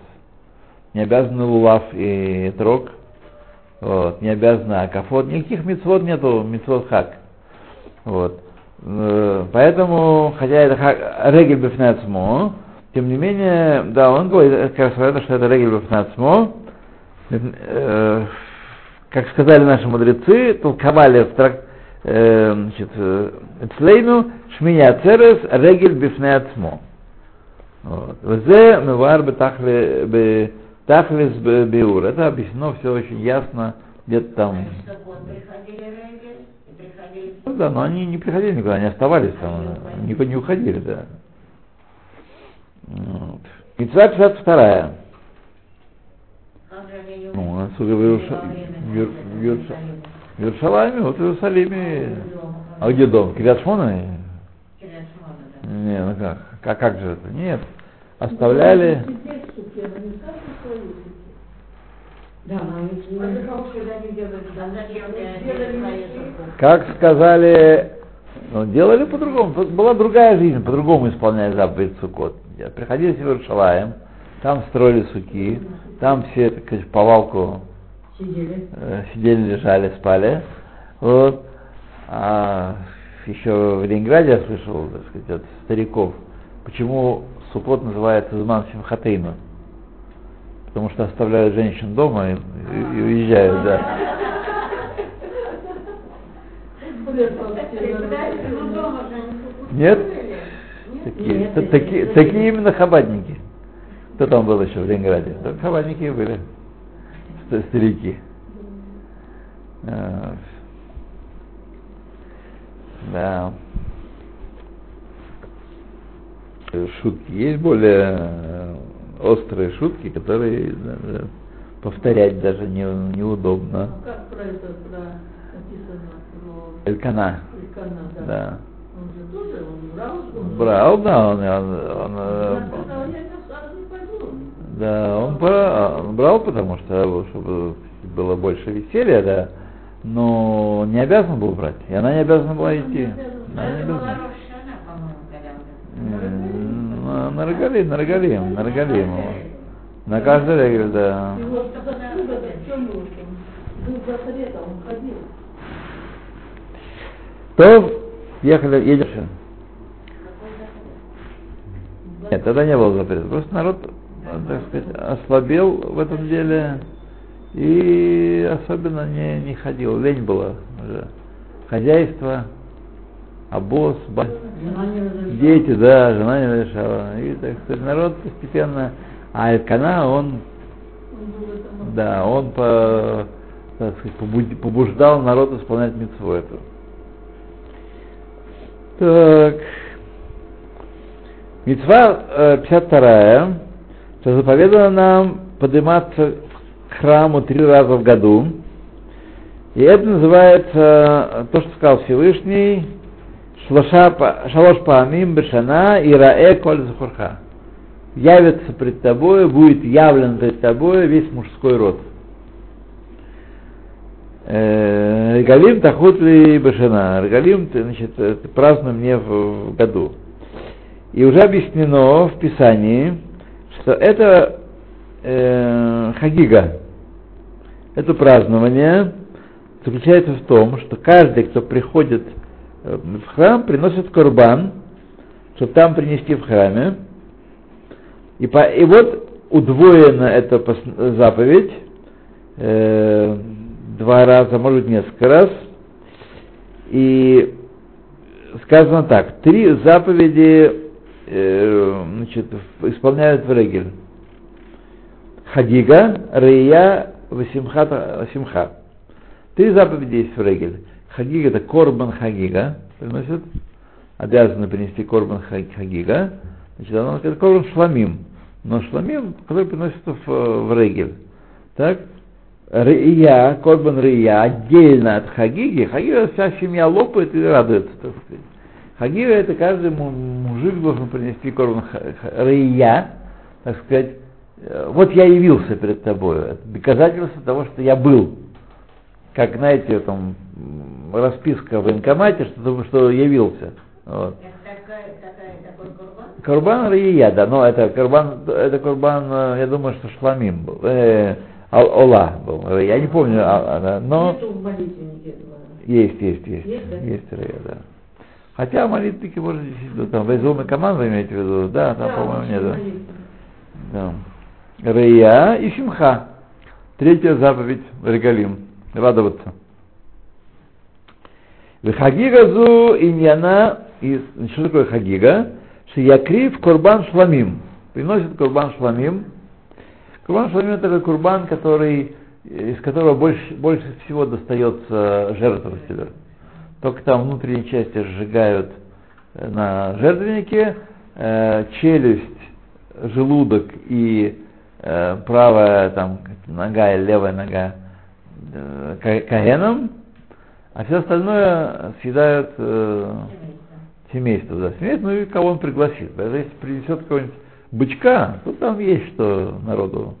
Не обязан лулав и трог. Вот, не обязан акафот. Никаких мецвод нету, мецвод хак. Вот. Э, поэтому, хотя это хак, регель бифнецмо, тем не менее, да, он говорит, как раз что это регель бифнецмо, э, как сказали наши мудрецы, толковали в трак, э, значит, Эцлейну Шминя Церес Регель Бифне Ацмо. Взе Мевар Бетахле Тахлис бе- Беур. Это объяснено все очень ясно, где-то там. Ну да, но они не приходили никуда, они оставались там, никуда не уходили, да. Вот. Митцва 52. Как же они не Ну, у нас уже в Иерусалиме, вот в Иерусалиме. А где дом? Кириашмона? Кирьят Шмона, да. Не, ну как? как? Как же это? Нет. Оставляли. Как сказали, ну, делали по-другому. Была другая жизнь, по-другому исполняли заповедь Суккот. Приходили в Иерушалаем, там строили суки, там все, так сказать, повалку Сидели. э, сидели, лежали, спали. Вот. А еще в Ленинграде я слышал, так сказать, от стариков, почему Суккот называется Зман Симхатейну. Потому что оставляют женщин дома и, и- и уезжают, да. Нет? Такие, Нет, такие, не такие именно хабадники. Кто там был еще в Ленинграде? Только хабадники были. Ст- Старики. А, Да. Э, Шутки. Есть более э, острые шутки, которые э, повторять даже не, неудобно. Ну, как про это, про написано, про Элькана. Илькана, да. Да. Брал, он... Да, он, он, он, э. Да, он, он брал, потому что чтобы было больше веселья, да, но не обязан был брать, и она не обязана была идти. Она не обязана. М, На, Рогалим, на Рогалим, на Рогалим. На каждый регель, да. То ехали, едешь. Нет, тогда не было запрета. Просто народ, так сказать, ослабел в этом деле и особенно не, не ходил. Лень была уже. Хозяйство, обоз, ба- дети, да, жена не разрешала. И, так сказать, народ постепенно... А Элькана, он, да, он по, так сказать, побуждал народ исполнять митцву эту. Так. Митцва э, 52 что заповедано нам подниматься к храму три раза в году. И это называется э, то, что сказал Всевышний, шалош паамим бешана и раэ коль захурха. Явится пред тобой, будет явлен пред тобой весь мужской род. Э, Регалим тахут ли бешана. Регалим, значит, э, ты празднуй мне в, в году. И уже объяснено в Писании, что это э, хагига, это празднование заключается в том, что каждый, кто приходит э, в храм, приносит корбан, чтобы там принести в храме. И, по, и вот удвоена эта заповедь э, два раза, может быть несколько раз. И сказано так, три заповеди э, значит, исполняют в Регель. Хадига, Рея, Васимха, Васимха. Три заповеди есть в Регель. Хагига это Корбан Хагига, приносит, обязаны принести Корбан Ха- Хагига. Значит, оно это Корбан Шламим. Но Шламим, который приносится в, в Регель. Так? Рия, Корбан Рия, отдельно от Хагиги. Хагига вся семья лопает и радуется, так сказать. Хагига это каждый му- мужик должен принести Корбан Рия, так сказать, э, вот я явился перед тобой. Это доказательство того, что я был. Как, знаете, там расписка в военкомате, что, что явился. Вот. Курбан Рия, да, но это Курбан, это Курбан, э, я думаю, что Шламим был, э, Ал- Ола был, я не помню, а- да, но этого. есть, есть, есть, Есть, да? есть Рия, да. Хотя молитвенники, может, действительно, там, Везум и Каман вы имеете в виду, да, там, по-моему, нет, да. да. Рия и Симха, третья заповедь Регалим, радоваться. Хагигазу иньяна, и что такое Хагига? Шиякрив Корбан Шламим. Приносит Корбан Шламим. Курбан Шламим это курбан, который, из которого больше, больше всего достается жертва себе. Только там внутренние части сжигают э, на жертвеннике, э, челюсть, желудок и э, правая там нога и левая нога э, каеном, а все остальное съедают э, семейство, да, семейство, ну и кого он пригласит. Даже если принесет какого-нибудь бычка, то там есть что народу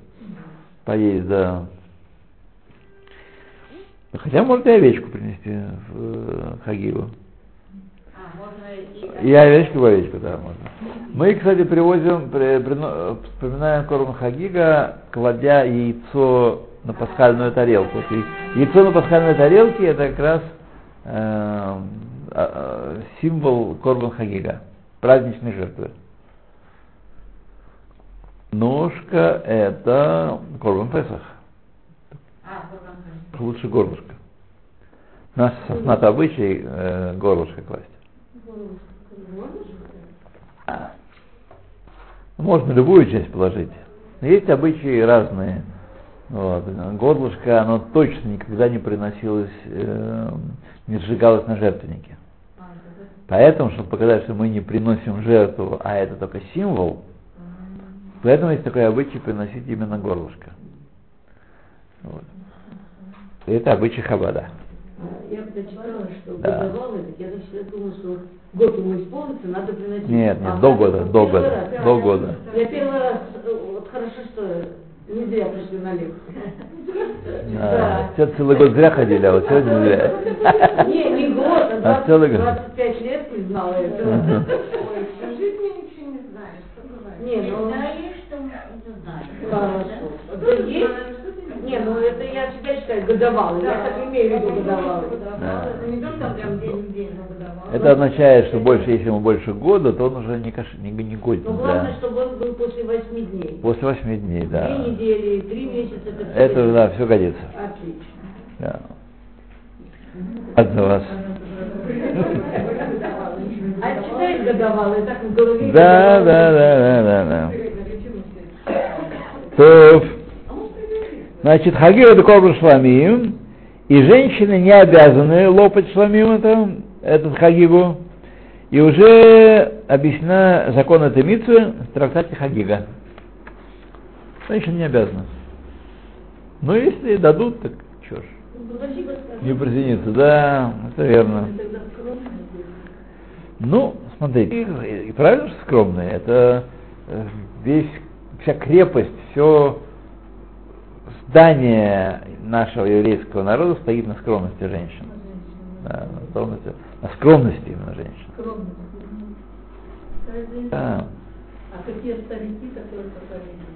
поесть, да. Хотя можно и овечку принести в э, Хагиву. А, и... Овечку в овечку, да, можно. Мы, кстати, привозим, при, прино, вспоминаем Корм Хагига, кладя яйцо на пасхальную тарелку. И яйцо на пасхальной тарелке это как раз э, э, символ Корбан Хагига, праздничной жертвы. Ножка это Корбан Песах. А. Лучше горлышко. У нас соснат обычай э, горлышко класть. А. Можно любую часть положить. Есть обычаи разные. Вот. Горлышко, оно точно никогда не приносилось, э, не сжигалось на жертвеннике. А, это- Поэтому, чтобы показать, что мы не приносим жертву, а это только символ, поэтому есть такой обычай приносить именно горлышко. Вот. И это обычай Хабада. Я когда читала, что Да. годовалый, так я всегда думала, что год ему исполнится, надо приносить. Нет, нет, А до года, до года, раз. до года. Я первый раз, э, вот хорошо, что не зря пришли на лекцию. А, все целый год зря ходили, а вот сегодня зря. Не, не год, а А целый 20, год. 25 лет не знала этого. Ой, всю жизнь я ничего не знаю, что говорить. Не, ну- Да, есть что. Это есть? Не, ну это я всегда считаю годовалый, я так имею в виду годовалый. Да. Это не только прям день в день, но годовалый. Это означает, что больше, если ему больше года, то он уже не, каш... не, не годен, Но главное, да. чтобы он был после 8 дней. После восьми дней, да. Две недели, три месяца. Это, Это, да, все годится. Отлично. Да. За вас. *laughs* А читает годовалый, так в голове. Да, да, да, да, да, да. То, значит, Хагир это корбан шламим, и женщины не обязаны лопать шламим это, этот Хагигу, и уже объяснена закон этой митвы в трактате Хагига. Женщины не обязаны. Но если дадут, так что ж, Ну, не присоединиться. Да, это верно. Ну, смотрите, и, и правильно, что скромные. Это э, весь, вся крепость, все здание нашего еврейского народа стоит на скромности женщин. Да, на скромности, на скромности именно женщин. Скромно. Скажи, Да. А какие старики, которые поколения?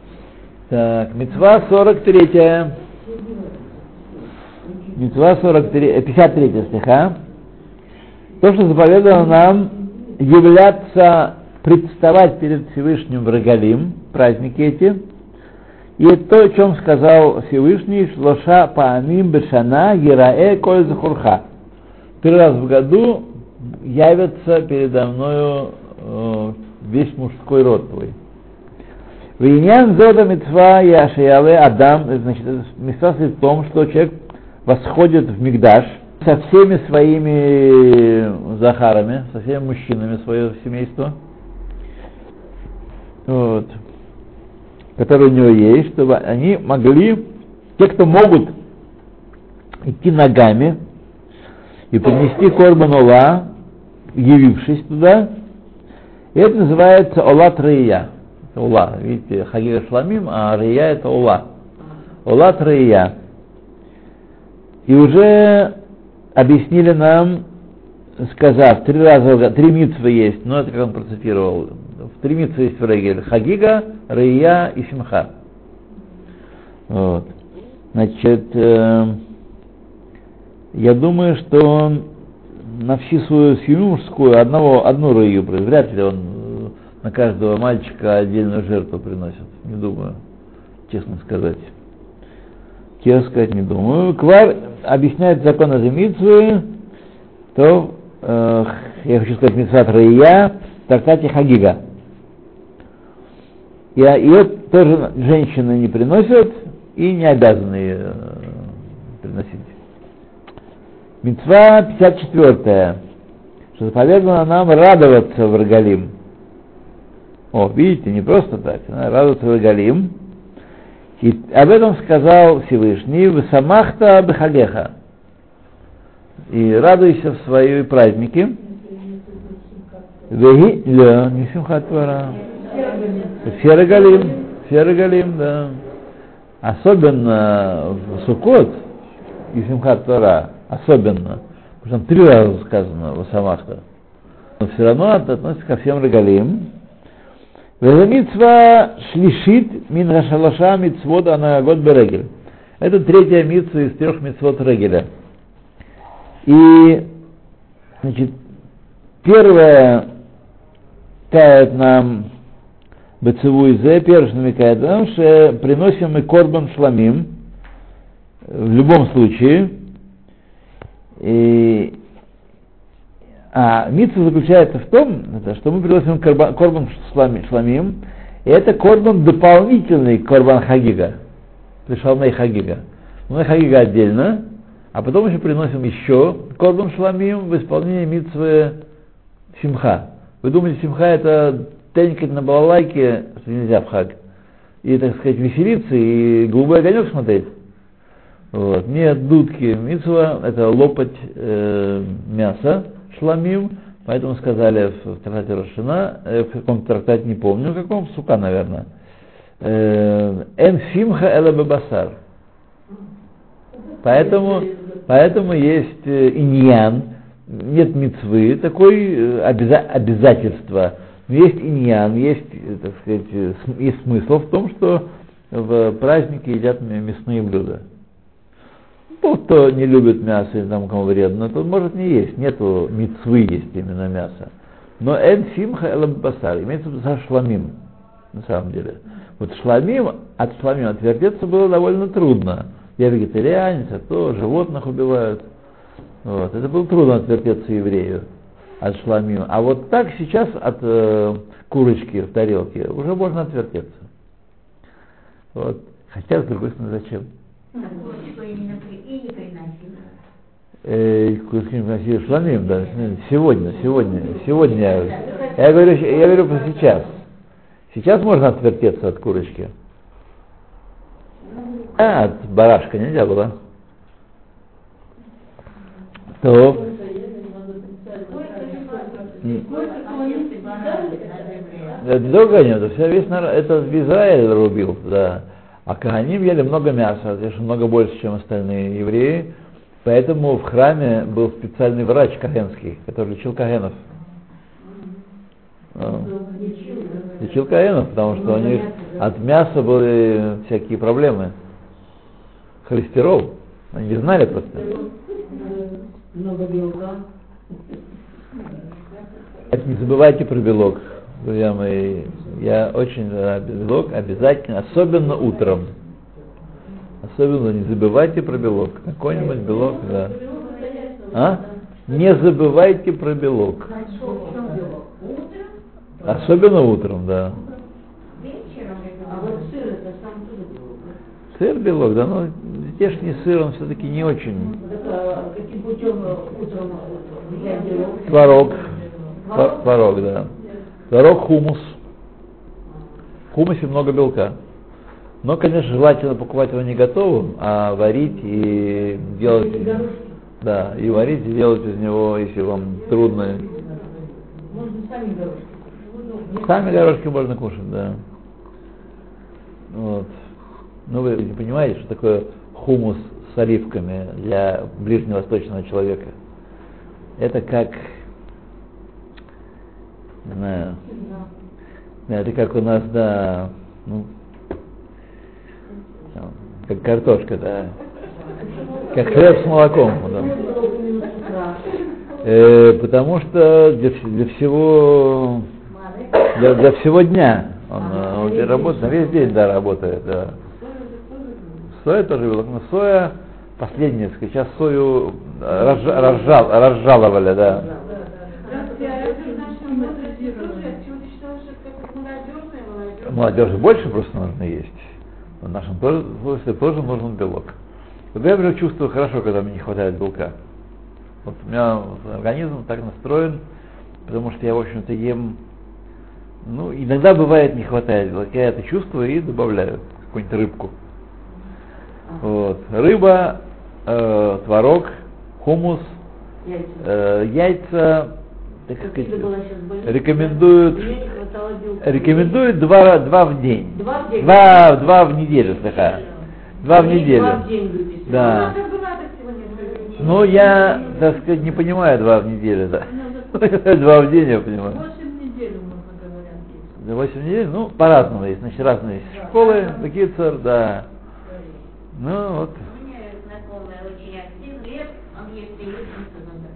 Так, мецва 43. Мецва 43, э, 53 стиха. То, что заповедано нам являться, представать перед Всевышним в Рогалим, праздники эти, и то, о чем сказал Всевышний, шлоша паамим бешана гираэ коль захурха. Три раза в году явится передо мною э, весь мужской род твой. Виньян зода митцва яшаяве Адам, значит, митцва в том, что человек восходит в Мигдаш со всеми своими захарами, со всеми мужчинами своего семейства, вот, которые у него есть, чтобы они могли, те, кто могут идти ногами и принести корбан Ола, явившись туда, и это называется Олат Рия. Ула. Видите, Хагига Шламим, а Рия это Ула. Ула Рия. И уже объяснили нам, сказав, три раза, три митцвы есть, но это как он процитировал. Три митцвы есть в Регель. Хагига, Рия и Симха. Вот. Значит, э, я думаю, что он на всю свою семью мужскую одного, одну производит. вряд ли он э, на каждого мальчика отдельную жертву приносит. Не думаю, честно сказать. Честно сказать, не думаю. Квар объясняет закон этой митцвы, то э, я хочу сказать митцват Рия в трактате Хагига. И ее тоже женщины не приносят и не обязаны ее приносить. Мецва 54, что заповедано нам радоваться в Рогалим. О, видите, не просто так, радоваться в Рогалим. И об этом сказал Всевышний в Самахта Бехалеха. И радуйся в свои праздники. Веги, ля, не Симхат Твара. Все Рогалим, все Рогалим, да. Особенно в Суккот и Симхат особенно, потому что там три раза сказано в Самахта. Но все равно это относится ко всем Рогалим. Митцва шлишит мин рашалаша митцвода на год берегель. Это третья митцва из трех митцвот регеля. И, значит, первая кает нам Бецеву Зе, первый намекает нам, что приносим мы корбан шламим, в любом случае. И, а митцва заключается в том, что мы приносим корбан, шламим, и это корбан дополнительный корбан хагига, пришалмей хагига. Мы хагига отдельно, а потом еще приносим еще корбан шламим в исполнении митцвы симха. Вы думаете, симха это тенькать на балалайке, что нельзя в хаг, и, так сказать, веселиться и голубой огонек смотреть? Вот. Нет дудки митцва, это лопать э, мясо, шламим, поэтому сказали в, трактате Рошина, э, в каком трактате не помню, в каком, сука, наверное, э, эн симха эла бабасар. Поэтому, поэтому есть э, иньян, нет мецвы, такой э, обяза- обязательства, но есть иньян, есть, так сказать, есть смысл в том, что в праздники едят мясные блюда. Ну, кто не любит мясо или там кому вредно, тот может не есть. Нету мецвы есть именно мясо. Но эн симха эла басар, имеется в виду шламим, на самом деле. Вот шламим, от шламим отвертеться было довольно трудно. Я вегетарианец, а то животных убивают. Вот. Это было трудно отвертеться еврею от шламим. А вот так сейчас от э, курочки в тарелке уже можно отвертеться. Вот. Хотя, с другой стороны, зачем? Э, приносили шламим, да, сегодня, сегодня, сегодня, я, говорю, я говорю про сейчас. Сейчас можно отвертеться от курочки. А, от барашка нельзя было. То. Это другое нет, это вся весь народ, это в Израиле рубил, да. А Каганим ели много мяса, конечно, много больше, чем остальные евреи. Поэтому в храме был специальный врач кагенский, который лечил кагенов. Ну, лечил кагенов, потому что у них от мяса были всякие проблемы. Холестерол. Они не знали просто. Много белка. Не забывайте про белок, друзья мои. Я очень белок обязательно, особенно утром. Особенно не забывайте про белок. Какой-нибудь белок, да. А? Не забывайте про белок. Особенно утром, да. Сыр белок. Да, но здешний сыр, он все-таки не очень. Творог. Тво- Творог, да. Творог хумус. В хумусе много белка. Но, конечно, желательно покупать его не готовым, а варить и делать... Да, и варить, и делать из него, если вам трудно. Можно сами горошки. Сами горошки можно кушать, да. Вот. Ну, вы не понимаете, что такое хумус с оливками для ближневосточного человека? Это как, не знаю, да, это как у нас, да, ну, как картошка, да, как хлеб с молоком. да. Э, потому что для, для всего для, для всего дня он, э, он работает, весь день, да, работает, да. Соя тоже белок, но соя последняя, сейчас сою э, разжа- разжал, разжаловали, да. Здравствуйте, а это в нашем возрасте тоже, я почему-то считала, что это как молодежная молодежь. Молодежи больше просто нужно есть. В нашем тоже, возрасте тоже нужен белок. Вот я уже чувствую хорошо, когда мне не хватает белка. Вот у меня организм так настроен, потому что я, в общем-то, ем, ну, иногда бывает не хватает белка, я это чувствую и добавляю какую-нибудь рыбку. Вот. Рыба, э, творог, хумус, Яйца. э, яйца, так Как сказать, рекомендуют, рекомендуют два, два в день. Два в день. Два, два в неделю, слегка. Два в неделю. Два в день. Да. Ну, я, так сказать, не понимаю два в неделю, да. *laughs* Два в день я понимаю. За восемь недель, ну, по-разному есть. Значит, разные школы, бакицер, да. Ну, вот. У меня знакомый очень активный лет, он ест яичницу надо.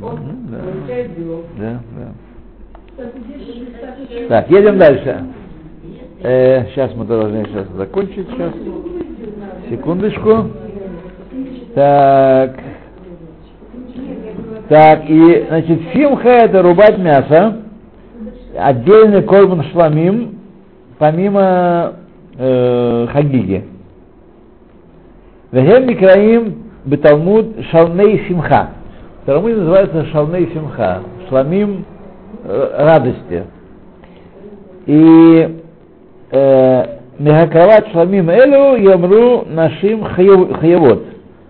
Он Мгм, да. получает белок. Да, да. Так, едем дальше. Э, сейчас мы должны сейчас закончить. Сейчас. Секундочку. Так. Так, и, значит, симха это рубать мясо. Отдельный корбан шламим, помимо э, хагиги. Вехем микраим беталмуд шалней симха. Талмуде называется шалней симха. Шламим э, радости. И Мехакрават шламим элю ямру нашим хаевод.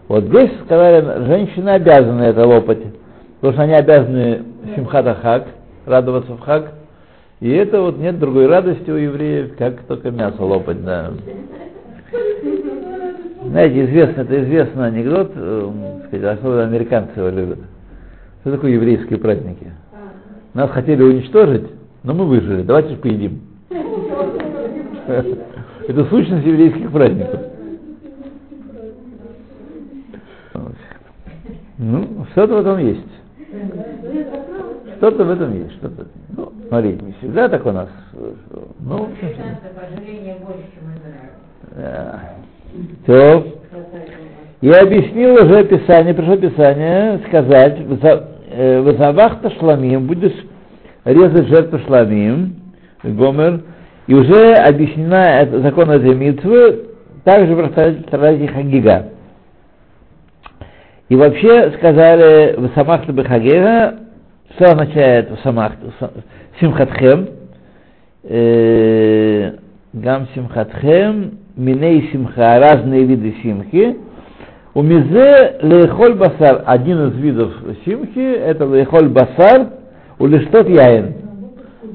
Вот здесь сказали, женщины обязаны это лопать, потому что они обязаны симхата хак, радоваться в хак. И это вот нет другой радости у евреев, как только мясо лопать, да. Знаете, известно, это известный анекдот, э, сказать, особенно американцы его любят. Что такое еврейские праздники? Нас хотели уничтожить, но мы выжили. Давайте же поедим. *laughs* Это сущность еврейских праздников. Ну, что-то в этом есть. Что-то в этом есть. Что-то. Ну, смотрите, не всегда так у нас. Ну. Все. Я объяснил уже Писание, пришло Писание сказать, Вазавахта шламим, будешь резать жертву шламим, Гомер, и уже объяснена закон этой митвы, также в Рафтаразе Хагига. И вообще сказали в Самахта Бехагега, что означает в Самахта, Симхатхем, э, Гам Симхатхем, Миней Симха, разные виды Симхи, у Мизе Лехоль Басар, один из видов Симхи, это Лехоль Басар, у Лиштот Яин.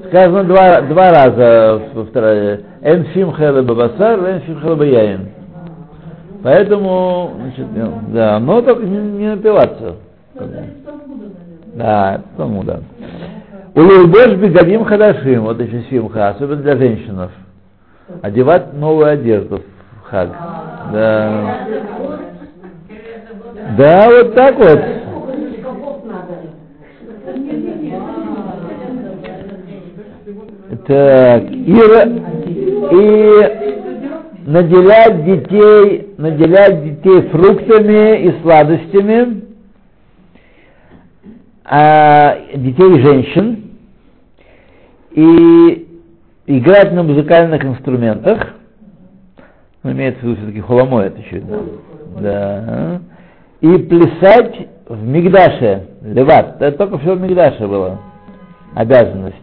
Сказано два, два раза во второй. Эн Симха Басар, Эн Симха Яин. Поэтому, значит, ну, да, но только не, не напиваться. Да, это тому, да. У Лейбош Бегадим Хадашим, вот еще Симха, особенно для женщин. Одевать новую одежду в хаг. Да. Да, вот так вот. Так, и, и наделять детей, наделять детей фруктами и сладостями, а детей женщин, и играть на музыкальных инструментах, ну, имеется в виду все-таки холомо это да, да, и плясать в Мигдаше, леват, это только все в Мигдаше было, обязанность.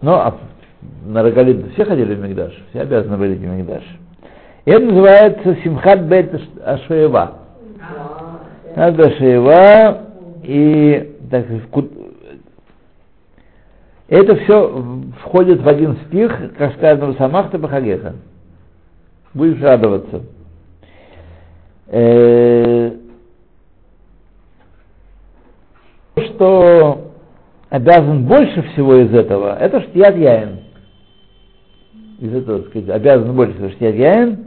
Ну, а на Рогалит все ходили в Мигдаш, все обязаны были в Мигдаш. И это называется Симхат Бет Ашеева. Надо Ашеева и так, это все входит в один стих, как сказано в Самахта Бахагеха. Будешь радоваться. Э, что обязан больше всего из этого, это штият яин. Из этого, так сказать, обязан больше всего штият яин,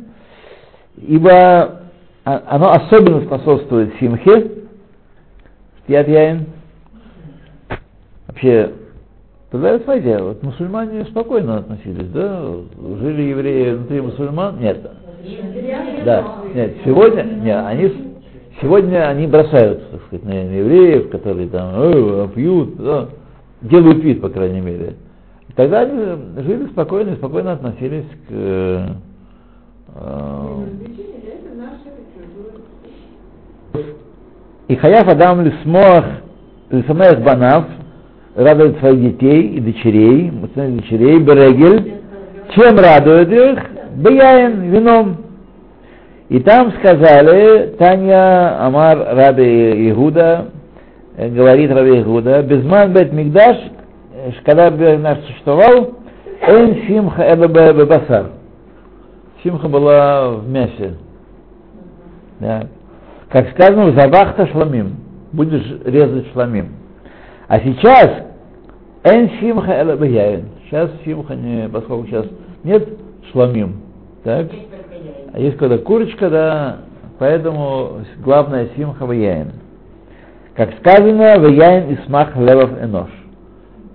ибо оно особенно способствует симхе, штият яин. Вообще, тогда, смотрите, вот мусульмане спокойно относились, да, жили евреи внутри мусульман, нет. Да, нет, сегодня, нет, они Сегодня они бросаются, так сказать, на евреев, которые там э, пьют, да, делают вид, по крайней мере. Тогда они жили спокойно и спокойно относились к э, э, и хаяф Адам лисмох лисамех банав радует своих детей и дочерей, дочерей, берегель, чем радует их? Бияин, вином. И там сказали, Таня Амар Раби Игуда, э, говорит Раби Игуда, Безман Бет Мигдаш, э, когда наш существовал, Эн Симха Эбе Басар. Симха была в мясе. Да. Как сказано, Забахта шламим. Будешь резать шламим. А сейчас Эн Симха Эбе Сейчас Симха не, поскольку сейчас нет шламим. Так? А есть когда курочка, да, поэтому главное симха ваяин. Как сказано, ваяин и смах левов энош.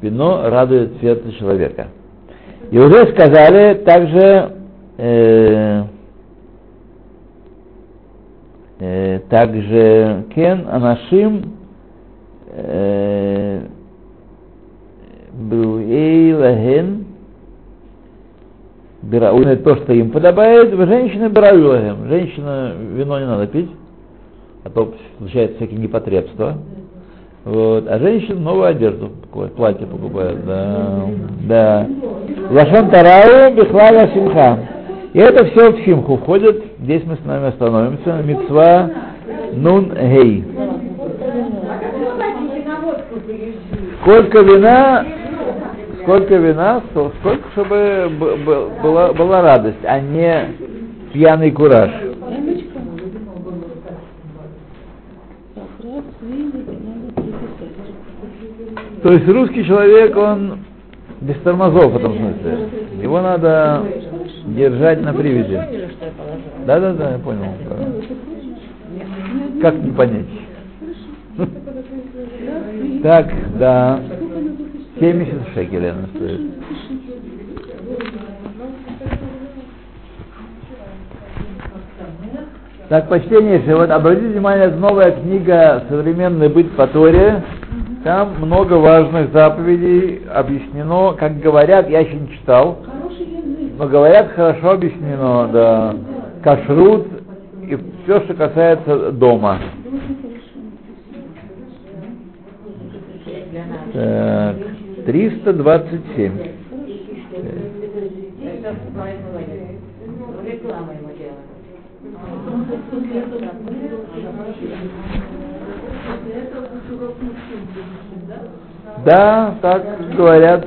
Вино радует сердце человека. И уже сказали также э, э, также кен анашим э, бруэй лахен Берауин то, что им подобает, женщины берауилаем. Женщина вино не надо пить, а то случается всякие непотребства. Вот. А женщина новую одежду покупает, платье покупает. Да. да. Лашон Тарау Бихлава Симха. И это все в Симху входит. Здесь мы с нами остановимся. Мицва Нун Гей. Сколько вина сколько вина, сколько, чтобы была, была радость, а не пьяный кураж. То есть русский человек, он без тормозов в этом смысле. Его надо держать на привязи. Да, да, да, я понял. Как не понять? *laughs* Так, да. 70 шекелей она стоит. Так, почтеннейшие, вот обратите внимание, новая книга «Современный быт по Торе». Там много важных заповедей объяснено, как говорят, я еще не читал, но говорят, хорошо объяснено, да, кашрут и все, что касается дома. Так. 327. Да, так говорят.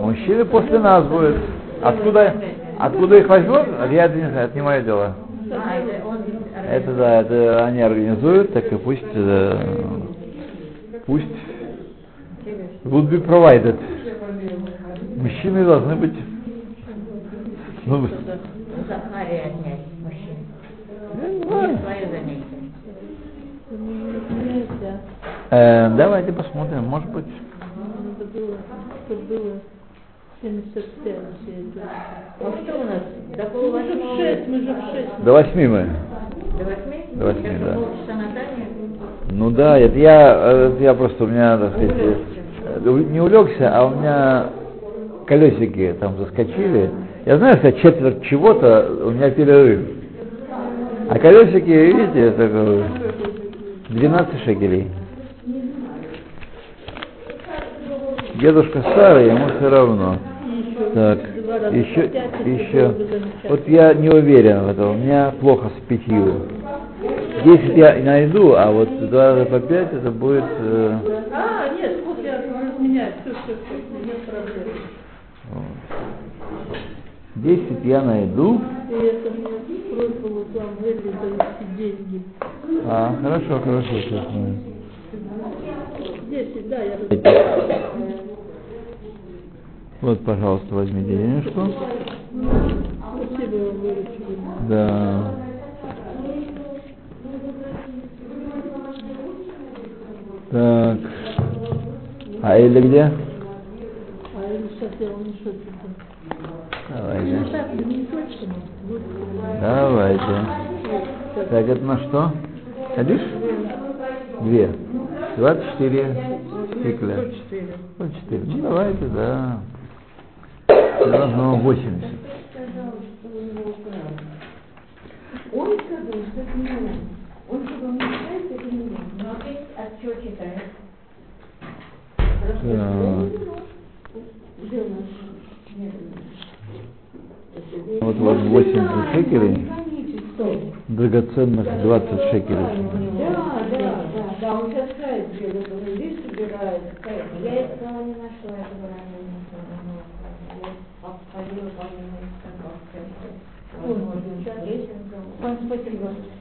Мужчины после нас будут. Откуда, откуда их возьмут? Я не знаю, это не мое дело. Это да, это они организуют, так и пусть, э, пусть would be provided. Мужчины должны быть... Ну, Захария отнять мужчин. Э, давайте посмотрим, может быть. Надо было, чтобы было 75 все это. А что у нас? До полвосьмого? 6, мы же в 6. До восьми мы. До восьми? До восьми, да. Ну да, это я, э, это я просто у меня, так сказать, не улегся, а у меня колесики там заскочили. Я знаю, что четверть чего-то, у меня перерыв. А колесики, видите, это э, 12 шекелей. Дедушка старый, ему все равно. Так, еще, еще. Вот я не уверен в этом, у меня плохо с пятью. Десять я найду, а вот два раза по пять это будет... э, А, нет, вот я разменяю, все, все, нет проблем. Десять я найду. И это мне просьба в эти завести деньги. А, хорошо, хорошо, сейчас мы... 10, да, я. Вот, пожалуйста, возьмите денежку. Спасибо вам выручили. Да. Так. А Эля где? Давайте. Давайте. Так, это на что? Видишь? Две. 24 стекля. 104. 44. Ну давайте, да. Все равно 80. Он сказал, что это не он. Он сказал, считается, это не он. Ну, а ты от чего читаешь? Где у нас? Вот у вас 80 шекелей, драгоценных 20 шекелей. Да, да, да, да, он сейчас кайф делает, он здесь собирает. Я этого не нашла, этого ранее. Я повторила, по-моему.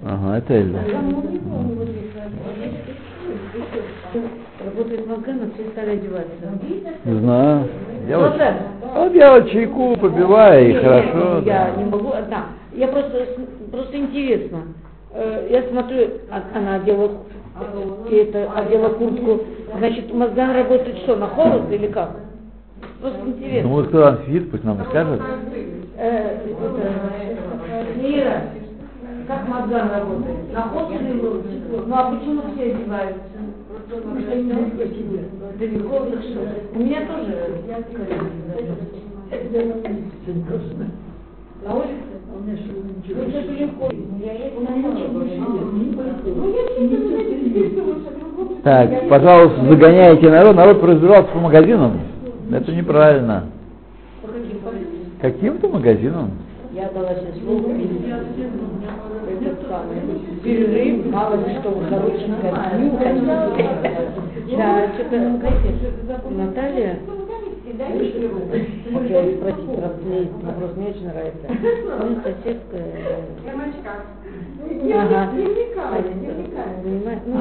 Ага, это Эльда. Работает Афганах, все стали одеваться. Не знаю. Я вот, Процент. вот я вот чайку попиваю, и Не, хорошо. Я да. не могу, да. Я просто, просто интересно. Э, Я смотрю, а- она одела, и это, одела куртку. Значит, у Мазган работает что, на холод или как? Просто Ну интересно. вот кто там сидит, пусть нам скажет. Э, это, Мира, как Мазган работает? На холод или? Ну а почему все одеваются? Далеко? У меня тоже. На улице? Ну, это. Я еду на Так, пожалуйста, загоняйте народ, народ разбирался по магазинам. Это неправильно. Каким-то магазинам? Я дала сейчас слово этот самый перерыв, мало ли что нюхать. Да, что-то Наталья, хотела спросить, раз мне этот вопрос не очень нравится. Ну, соседка. э, Ага. Ну,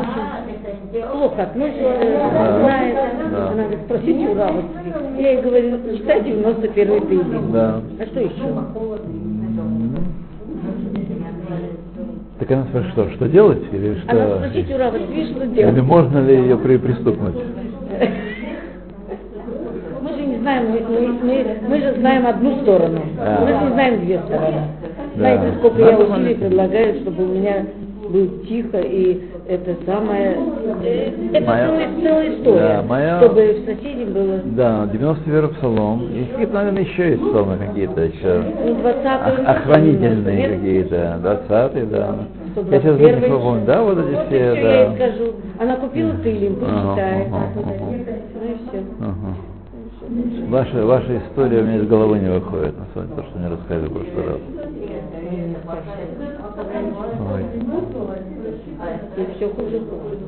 Плохо относится, знает. Она говорит, спросите у Равы. Я ей говорю, читай 91 тысяч. А что еще? М. Так она спрашивает, что, что делать? Или что? Она спросите у Равы, видишь, что Или делать? можно ли ее при, пристукнуть? Мы же не знаем, мы, мы, мы, же знаем одну сторону. Да. Мы же не знаем две стороны. Да. Знаете, сколько я усилий предлагаю, чтобы у меня было тихо и это самое... э, Это Моя- целая, целая история. Да, моя- Чтобы в соседей было... Да, 91 псалом. И наверное, еще есть псалмы какие-то еще. Ну, 20 Ох- охранительные какие-то, 20 да. Я сейчас не 121. помню, да, вот эти Вот и все, всё, я да. скажу. Она купила тылим, пусть Ага, читает. ага, ага. Ну и все. Ага. Ваша, ваша история у меня из головы не выходит, на самом деле, то, что мне рассказывали в прошлый раз. И все хуже хуже.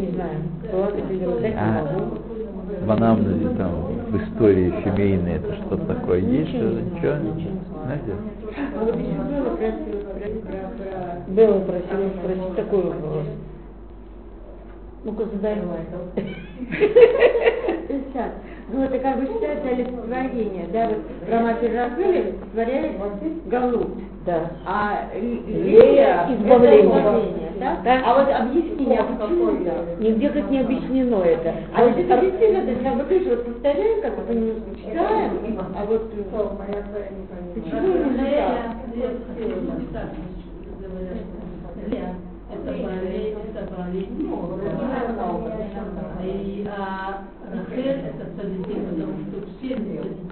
Не знаю. Плакать или рыдать не А, могу. в анамнезе, там, в истории семейной, это что-то такое есть? Что, ничего? Знаете? Белла просила спросить такой вопрос. Ну-ка, задай. Сейчас. Ну, это как бы считается олицетворение, да, вот Рамафи Рахели олицетворяет Галут, Да. а Лея избавление. это да? Да. А вот объяснение, а почему так? Нигде как не объяснено это. А ведь это действительно, то есть, бы, видишь, вот повторяем, как бы читаем, а вот почему именно так? 对吧？这个道理，我们一般都讲。哎呀，那现在这个社会当中，多少年了？